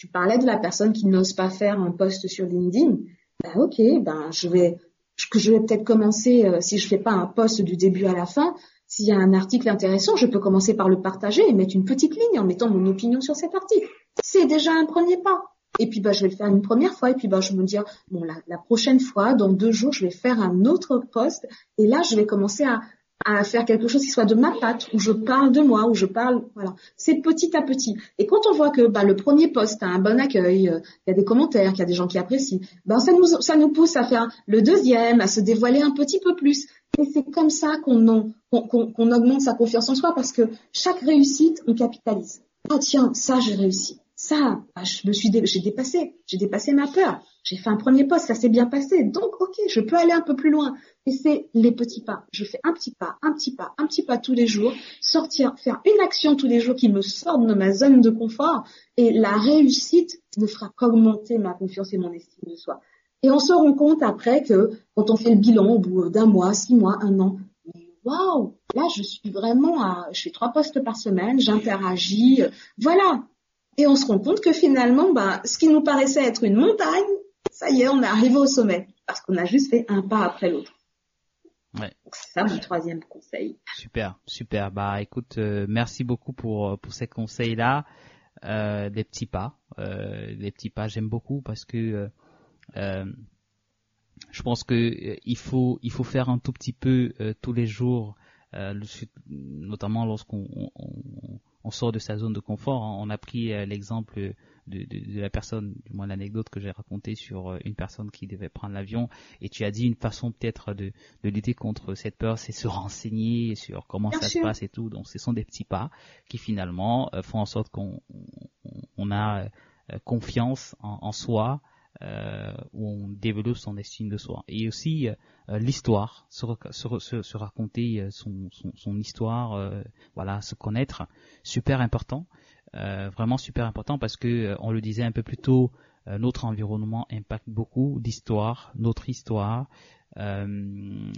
B: Tu parlais de la personne qui n'ose pas faire un post sur LinkedIn. Ben ok, ben je vais, je vais peut-être commencer euh, si je fais pas un post du début à la fin. S'il y a un article intéressant, je peux commencer par le partager et mettre une petite ligne en mettant mon opinion sur cet article. C'est déjà un premier pas. Et puis bah je vais le faire une première fois et puis bah je me dire bon la, la prochaine fois dans deux jours je vais faire un autre post et là je vais commencer à, à faire quelque chose qui soit de ma patte, où je parle de moi, où je parle, voilà. C'est petit à petit. Et quand on voit que bah, le premier post a un bon accueil, euh, il y a des commentaires, qu'il y a des gens qui apprécient, ben ça nous ça nous pousse à faire le deuxième, à se dévoiler un petit peu plus. Et c'est comme ça qu'on qu'on augmente sa confiance en soi parce que chaque réussite, on capitalise. Ah tiens, ça j'ai réussi ça, bah, je me suis, j'ai dépassé, j'ai dépassé ma peur. J'ai fait un premier poste, ça s'est bien passé. Donc, ok, je peux aller un peu plus loin. Et c'est les petits pas. Je fais un petit pas, un petit pas, un petit pas tous les jours. Sortir, faire une action tous les jours qui me sorte de ma zone de confort. Et la réussite ne fera qu'augmenter ma confiance et mon estime de soi. Et on se rend compte après que quand on fait le bilan au bout d'un mois, six mois, un an, waouh, là je suis vraiment à, je fais trois postes par semaine, j'interagis, voilà, et on se rend compte que finalement, bah, ce qui nous paraissait être une montagne, ça y est, on est arrivé au sommet parce qu'on a juste fait un pas après l'autre.
A: Ouais.
B: C'est ça mon troisième conseil.
A: Super, super. Bah écoute, euh, merci beaucoup pour pour ces conseils là, euh, des petits pas, euh, des petits pas. J'aime beaucoup parce que euh, je pense que il faut il faut faire un tout petit peu tous les jours, notamment lorsqu'on on, on sort de sa zone de confort. Hein. On a pris euh, l'exemple de, de, la personne, du moins l'anecdote que j'ai racontée sur euh, une personne qui devait prendre l'avion, et tu as dit une façon peut-être de, de lutter contre cette peur, c'est se renseigner sur comment ça se passe et tout. Donc ce sont des petits pas qui finalement euh, font en sorte qu'on on a confiance en, en soi, où on développe son estime de soi. Et aussi euh, l'histoire, se, se, se, raconter euh, son, son, son histoire, euh, voilà, se connaître, super important, vraiment super important parce que on le disait un peu plus tôt, notre environnement impacte beaucoup d'histoire, notre histoire. Euh,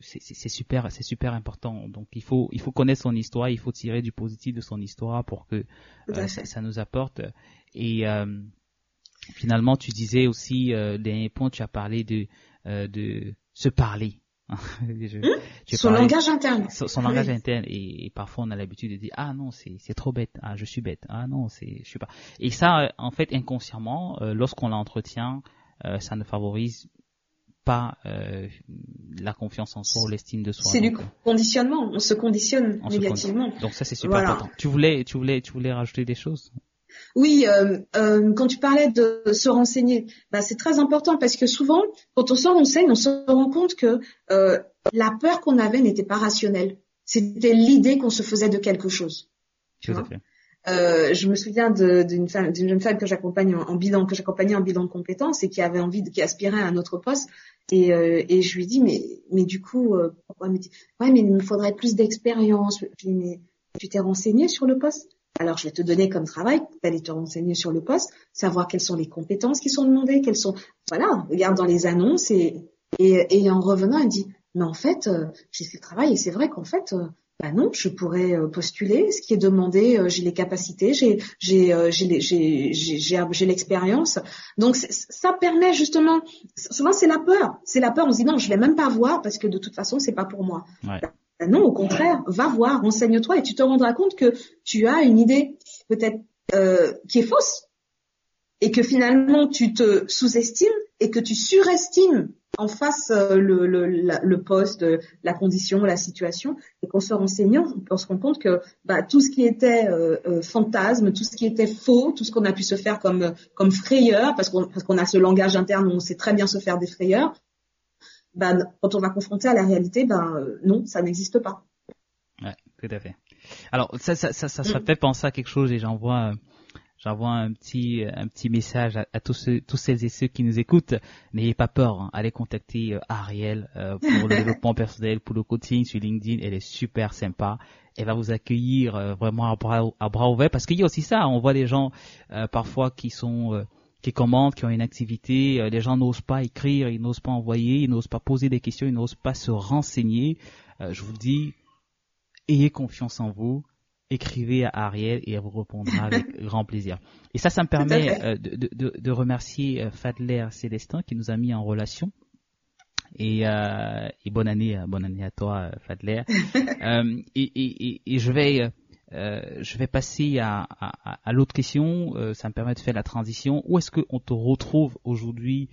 A: c'est super, c'est super important. Donc il faut, il faut connaître son histoire, il faut tirer du positif de son histoire pour que ça, ça, nous apporte. Et euh, finalement, tu disais aussi, euh, dernier point, tu as parlé de, euh, de se parler.
B: je, hmm? son langage interne.
A: Son, langage interne et, parfois on a l'habitude de dire ah non c'est trop bête ah je suis bête ah non c'est je suis pas et ça en fait inconsciemment euh, lorsqu'on l'entretient euh, ça ne favorise pas euh, la confiance en soi ou l'estime de soi.
B: C'est du conditionnement, on se conditionne négativement.
A: Donc ça c'est super important. Tu voulais tu voulais tu voulais rajouter des choses?
B: Oui, euh, euh, quand tu parlais de se renseigner, bah, c'est très important parce que souvent, quand on se renseigne, on se rend compte que euh, la peur qu'on avait n'était pas rationnelle. C'était l'idée qu'on se faisait de quelque chose.
A: Tout à fait.
B: Euh, je me souviens d'une d'une jeune femme que j'accompagne en, bilan, que j'accompagnais en bilan de compétences et qui avait envie, de, qui aspirait à un autre poste. Et, euh, et je lui dis mais mais du coup, euh, pourquoi me dit ouais mais il me faudrait plus d'expérience. Je lui dis mais tu t'es renseigné sur le poste? Alors, je vais te donner comme travail d'aller te renseigner sur le poste, savoir quelles sont les compétences qui sont demandées, quelles sont, voilà, regarde dans les annonces et, et, en revenant, elle dit, mais en fait, euh, j'ai fait le travail et c'est vrai qu'en fait, euh, bah non, je pourrais euh, postuler. Ce qui est demandé, j'ai les capacités, j'ai j'ai j'ai j'ai l'expérience. Donc ça permet justement. Souvent c'est la peur, c'est la peur. On se dit non, je vais même pas voir parce que de toute façon c'est pas pour moi.
A: Ouais.
B: Ben non, au contraire, va voir, renseigne-toi et tu te rendras compte que tu as une idée peut-être euh, qui est fausse. Et que finalement tu te sous-estimes et que tu surestimes en face euh, le, le, poste, la condition, la situation, et qu'en se renseignant, on se rend compte que bah, tout ce qui était euh, euh, fantasme, tout ce qui était faux, tout ce qu'on a pu se faire comme comme frayeur, parce qu'on parce qu'on a ce langage interne où on sait très bien se faire des frayeurs, ben, quand on va confronter à la réalité, ben non, ça n'existe pas.
A: Ouais, tout à fait. Alors ça, ça, ça, ça, ça mm. fait penser à quelque chose et j'envoie j'envoie un petit un petit message à, tous ceux, tous celles et ceux qui nous écoutent. N'ayez pas peur, hein. allez contacter euh, Ariel euh, pour le développement personnel, pour le coaching sur LinkedIn. Elle est super sympa. Elle va vous accueillir euh, vraiment à bras, à bras ouverts parce qu'il y a aussi ça. On voit des gens parfois qui sont qui commentent, qui ont une activité. les gens n'osent pas écrire, ils n'osent pas envoyer, ils n'osent pas poser des questions, ils n'osent pas se renseigner. je vous dis, ayez confiance en vous écrivez à Ariel et elle vous répondra avec grand plaisir. Et ça, ça me permet euh, de, de, de, remercier euh, Fadler Célestin qui nous a mis en relation. Et, euh, et bonne année, bonne année à toi, Fadler. euh, et, et, et, je vais, euh, je vais passer à, à, à l'autre question. ça me permet de faire la transition. Où est-ce qu'on te retrouve aujourd'hui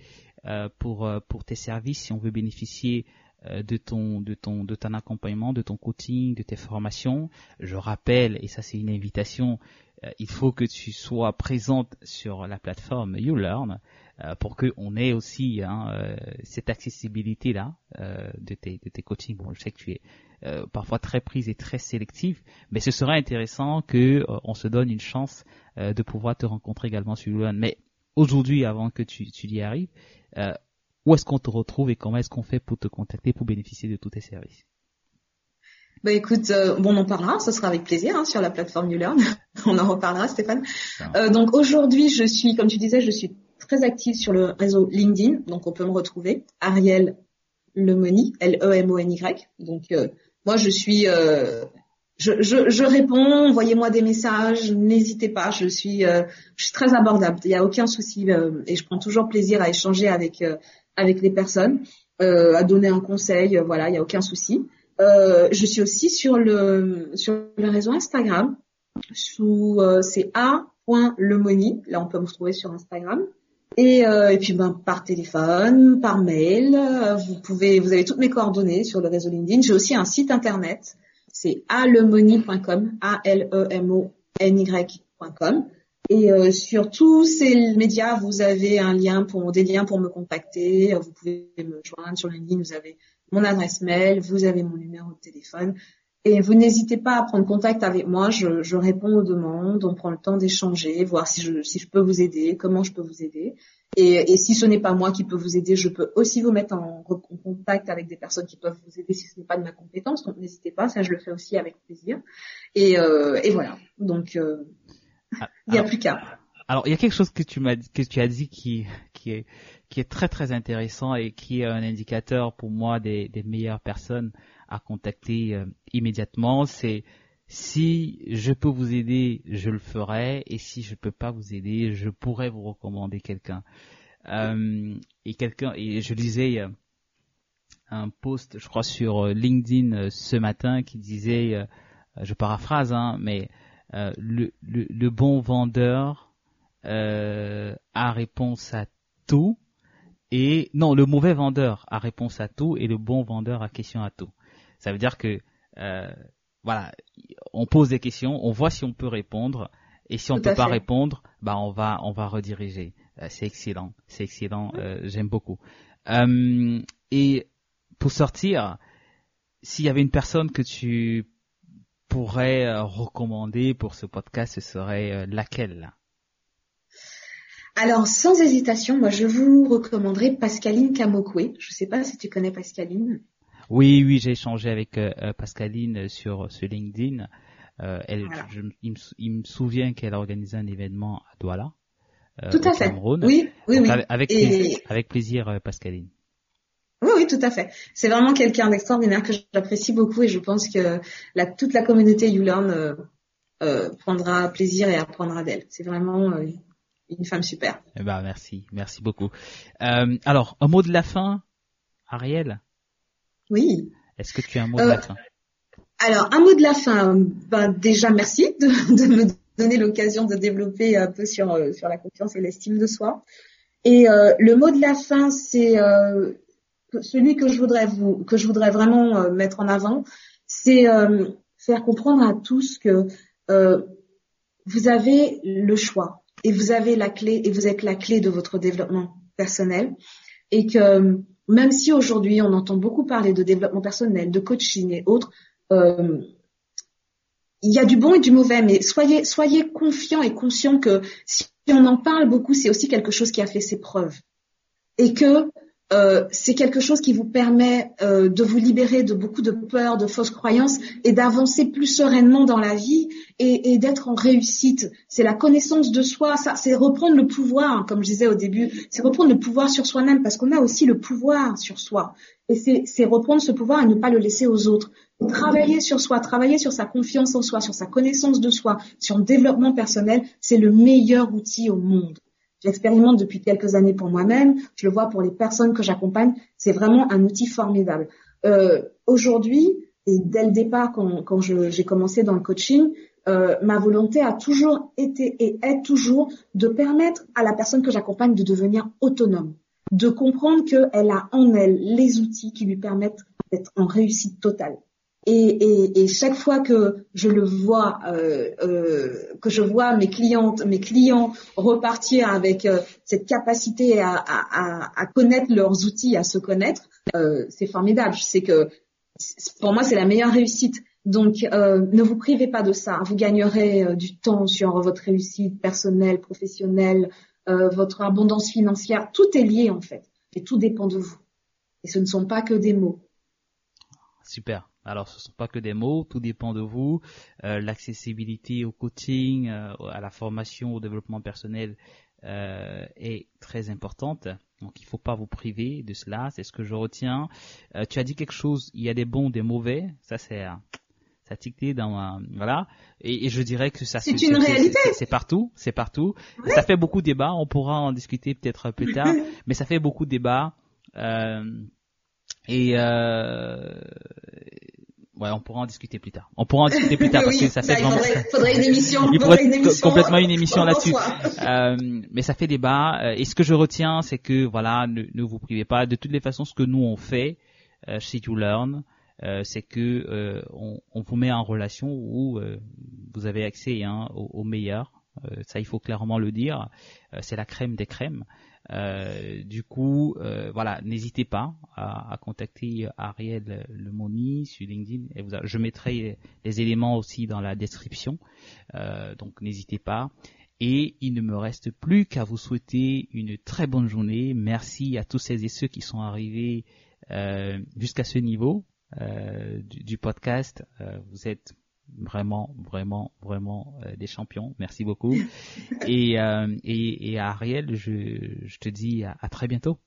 A: pour pour tes services si on veut bénéficier euh, de ton de ton de ton accompagnement, de ton coaching, de tes formations? Je rappelle et ça c'est une invitation, euh, il faut que tu sois présente sur la plateforme YouLearn euh, pour que on ait aussi hein, cette accessibilité là de tes de tes coachings. Bon, je sais que tu es parfois très prise et très sélective, mais ce serait intéressant que on se donne une chance de pouvoir te rencontrer également sur YouLearn. Mais aujourd'hui, avant que tu, tu y arrives, où est-ce qu'on te retrouve et comment est-ce qu'on fait pour te contacter pour bénéficier de tous tes services?
B: Bah écoute, euh, bon, on en parlera, ce sera avec plaisir hein, sur la plateforme YouLearn. on en reparlera, Stéphane. Euh, donc aujourd'hui, je suis, comme tu disais, je suis très active sur le réseau LinkedIn, donc on peut me retrouver. Ariel Lemoni, L-E-M-O-N-Y. Donc euh, moi, je suis, euh, je, je, je, réponds, envoyez-moi des messages, n'hésitez pas, je suis, je suis très abordable, il n'y a aucun souci et je prends toujours plaisir à échanger avec avec les personnes, euh, à donner un conseil, euh, voilà, il n'y a aucun souci. Euh, je suis aussi sur le sur le réseau Instagram sous euh, c'est a.lemoni. Là, on peut me retrouver sur Instagram. Et, euh, et puis ben, par téléphone, par mail, vous pouvez, vous avez toutes mes coordonnées sur le réseau LinkedIn. J'ai aussi un site internet, c'est alemoni.com, a l e m o n y.com. Et euh, sur tous ces médias, vous avez un lien pour des liens pour me contacter. Vous pouvez me joindre sur LinkedIn. Vous avez mon adresse mail, vous avez mon numéro de téléphone. Et vous n'hésitez pas à prendre contact avec moi. Je, je, réponds aux demandes. On prend le temps d'échanger, voir si je, si je peux vous aider, comment je peux vous aider. Et, et si ce n'est pas moi qui peux vous aider, je peux aussi vous mettre en, en, contact avec des personnes qui peuvent vous aider si ce n'est pas de ma compétence. Donc n'hésitez pas, ça je le fais aussi avec plaisir. Et, euh, et voilà. Donc euh, ah, il n'y a plus qu'à.
A: Alors, il y a quelque chose que tu m'as que tu as dit qui qui est qui est très très intéressant et qui est un indicateur pour moi des, des meilleures personnes à contacter euh, immédiatement. C'est si je peux vous aider, je le ferai, et si je peux pas vous aider, je pourrais vous recommander quelqu'un. Euh, et quelqu'un et je lisais euh, un post, je crois sur LinkedIn ce matin qui disait, je paraphrase, hein, mais euh, le, le, bon vendeur euh, a réponse à tout et non le mauvais vendeur a réponse à tout et le bon vendeur a question à tout. Ça veut dire que euh, voilà, on pose des questions, on voit si on peut répondre et si on ne peut pas répondre, bah on va on va rediriger. Euh, c'est excellent, c'est excellent, euh, j'aime beaucoup. Et pour sortir, s'il y avait une personne que tu pourrais recommander pour ce podcast, ce serait laquelle?
B: Alors, sans hésitation, moi, je vous recommanderais Pascaline Kamokwe. Je ne sais pas si tu connais Pascaline.
A: Oui, oui, j'ai échangé avec euh, Pascaline sur, ce LinkedIn. elle, il, me, souvient qu'elle a organisé un événement à Douala.
B: Tout à fait. Oui, oui, oui.
A: Avec, plaisir, avec plaisir, Pascaline.
B: Oui, oui, tout à fait. C'est vraiment quelqu'un d'extraordinaire que j'apprécie beaucoup et je pense que la, toute la communauté YouLearn euh, euh, prendra plaisir et apprendra d'elle. C'est vraiment euh, une femme super.
A: Eh ben, merci, merci beaucoup. Euh, alors, un mot de la fin, Ariel?
B: Oui.
A: Est-ce que tu as un mot de la fin?
B: Alors, un mot de la fin. Ben, déjà, merci de, de me donner l'occasion de développer un peu sur, sur la confiance et l'estime de soi. Et le mot de la fin, c'est celui que je voudrais vous, que je voudrais vraiment euh, mettre en avant, c'est euh, faire comprendre à tous que euh, vous avez le choix et vous avez la clé et vous êtes la clé de votre développement personnel et que même si aujourd'hui on entend beaucoup parler de développement personnel, de coaching et autres, euh, il y a du bon et du mauvais, mais soyez, soyez confiants et conscients que si on en parle beaucoup, c'est aussi quelque chose qui a fait ses preuves. Et que euh, c'est quelque chose qui vous permet euh, de vous libérer de beaucoup de peurs, de fausses croyances et d'avancer plus sereinement dans la vie et, d'être en réussite. C'est la connaissance de soi, c'est reprendre le pouvoir, comme je disais au début, c'est reprendre le pouvoir sur soi-même parce qu'on a aussi le pouvoir sur soi. Et c'est reprendre ce pouvoir et ne pas le laisser aux autres. Travailler sur soi, travailler sur sa confiance en soi, sur sa connaissance de soi, sur le développement personnel, c'est le meilleur outil au monde. J'expérimente depuis quelques années pour moi-même, je le vois pour les personnes que j'accompagne, c'est vraiment un outil formidable. Euh, Aujourd'hui, et dès le départ, quand, j'ai commencé dans le coaching, euh, ma volonté a toujours été et est toujours de permettre à la personne que j'accompagne de devenir autonome, de comprendre qu'elle a en elle les outils qui lui permettent d'être en réussite totale. Et, chaque fois que je le vois, euh, euh, que je vois mes clientes, mes clients repartir avec euh, cette capacité à, à, connaître leurs outils, à se connaître, c'est formidable. Je sais que pour moi c'est la meilleure réussite. Donc ne vous privez pas de ça. Vous gagnerez du temps sur votre réussite personnelle, professionnelle, votre abondance financière. Tout est lié en fait, et tout dépend de vous. Et ce ne sont pas que des mots.
A: Super. Alors, ce ne sont pas que des mots, tout dépend de vous. Euh, l'accessibilité au coaching, euh, à la formation, au développement personnel euh, est très importante. Donc, il ne faut pas vous priver de cela. C'est ce que je retiens. tu as dit quelque chose. Il y a des bons, des mauvais. Ça, c'est ça ticté dans voilà et, je dirais que ça
B: c'est une réalité
A: c'est partout c'est partout ça fait beaucoup de débats on pourra en discuter peut-être plus tard mais ça fait beaucoup de débats et Ouais, on pourra en discuter plus tard. On pourra en discuter plus tard parce que ça fait
B: vraiment. Il faudrait, une émission.
A: Il faudrait une émission complètement une émission là-dessus. Euh, mais ça fait débat. Euh, et ce que je retiens, c'est que voilà, ne, ne, vous privez pas. De toutes les façons, ce que nous on fait euh, chez YouLearn, euh, c'est que euh, on, on, vous met en relation où vous avez accès hein, au, au meilleur. ça, il faut clairement le dire. c'est la crème des crèmes. Euh, du coup, euh, voilà, n'hésitez pas à, à, contacter Ariel Lemoni sur LinkedIn. Et vous, je mettrai les éléments aussi dans la description. Euh, donc n'hésitez pas. Et il ne me reste plus qu'à vous souhaiter une très bonne journée. Merci à tous celles et ceux qui sont arrivés euh, jusqu'à ce niveau euh, du, du, podcast. vous êtes vraiment, vraiment, vraiment euh, des champions. Merci beaucoup. et, euh, et, et, à Ariel, je, je te dis à, à très bientôt.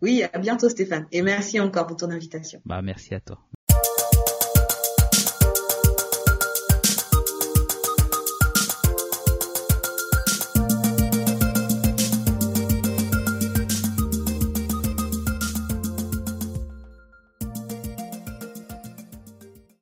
B: Oui, à bientôt Stéphane. Et merci encore pour ton invitation.
A: Bah, merci à toi.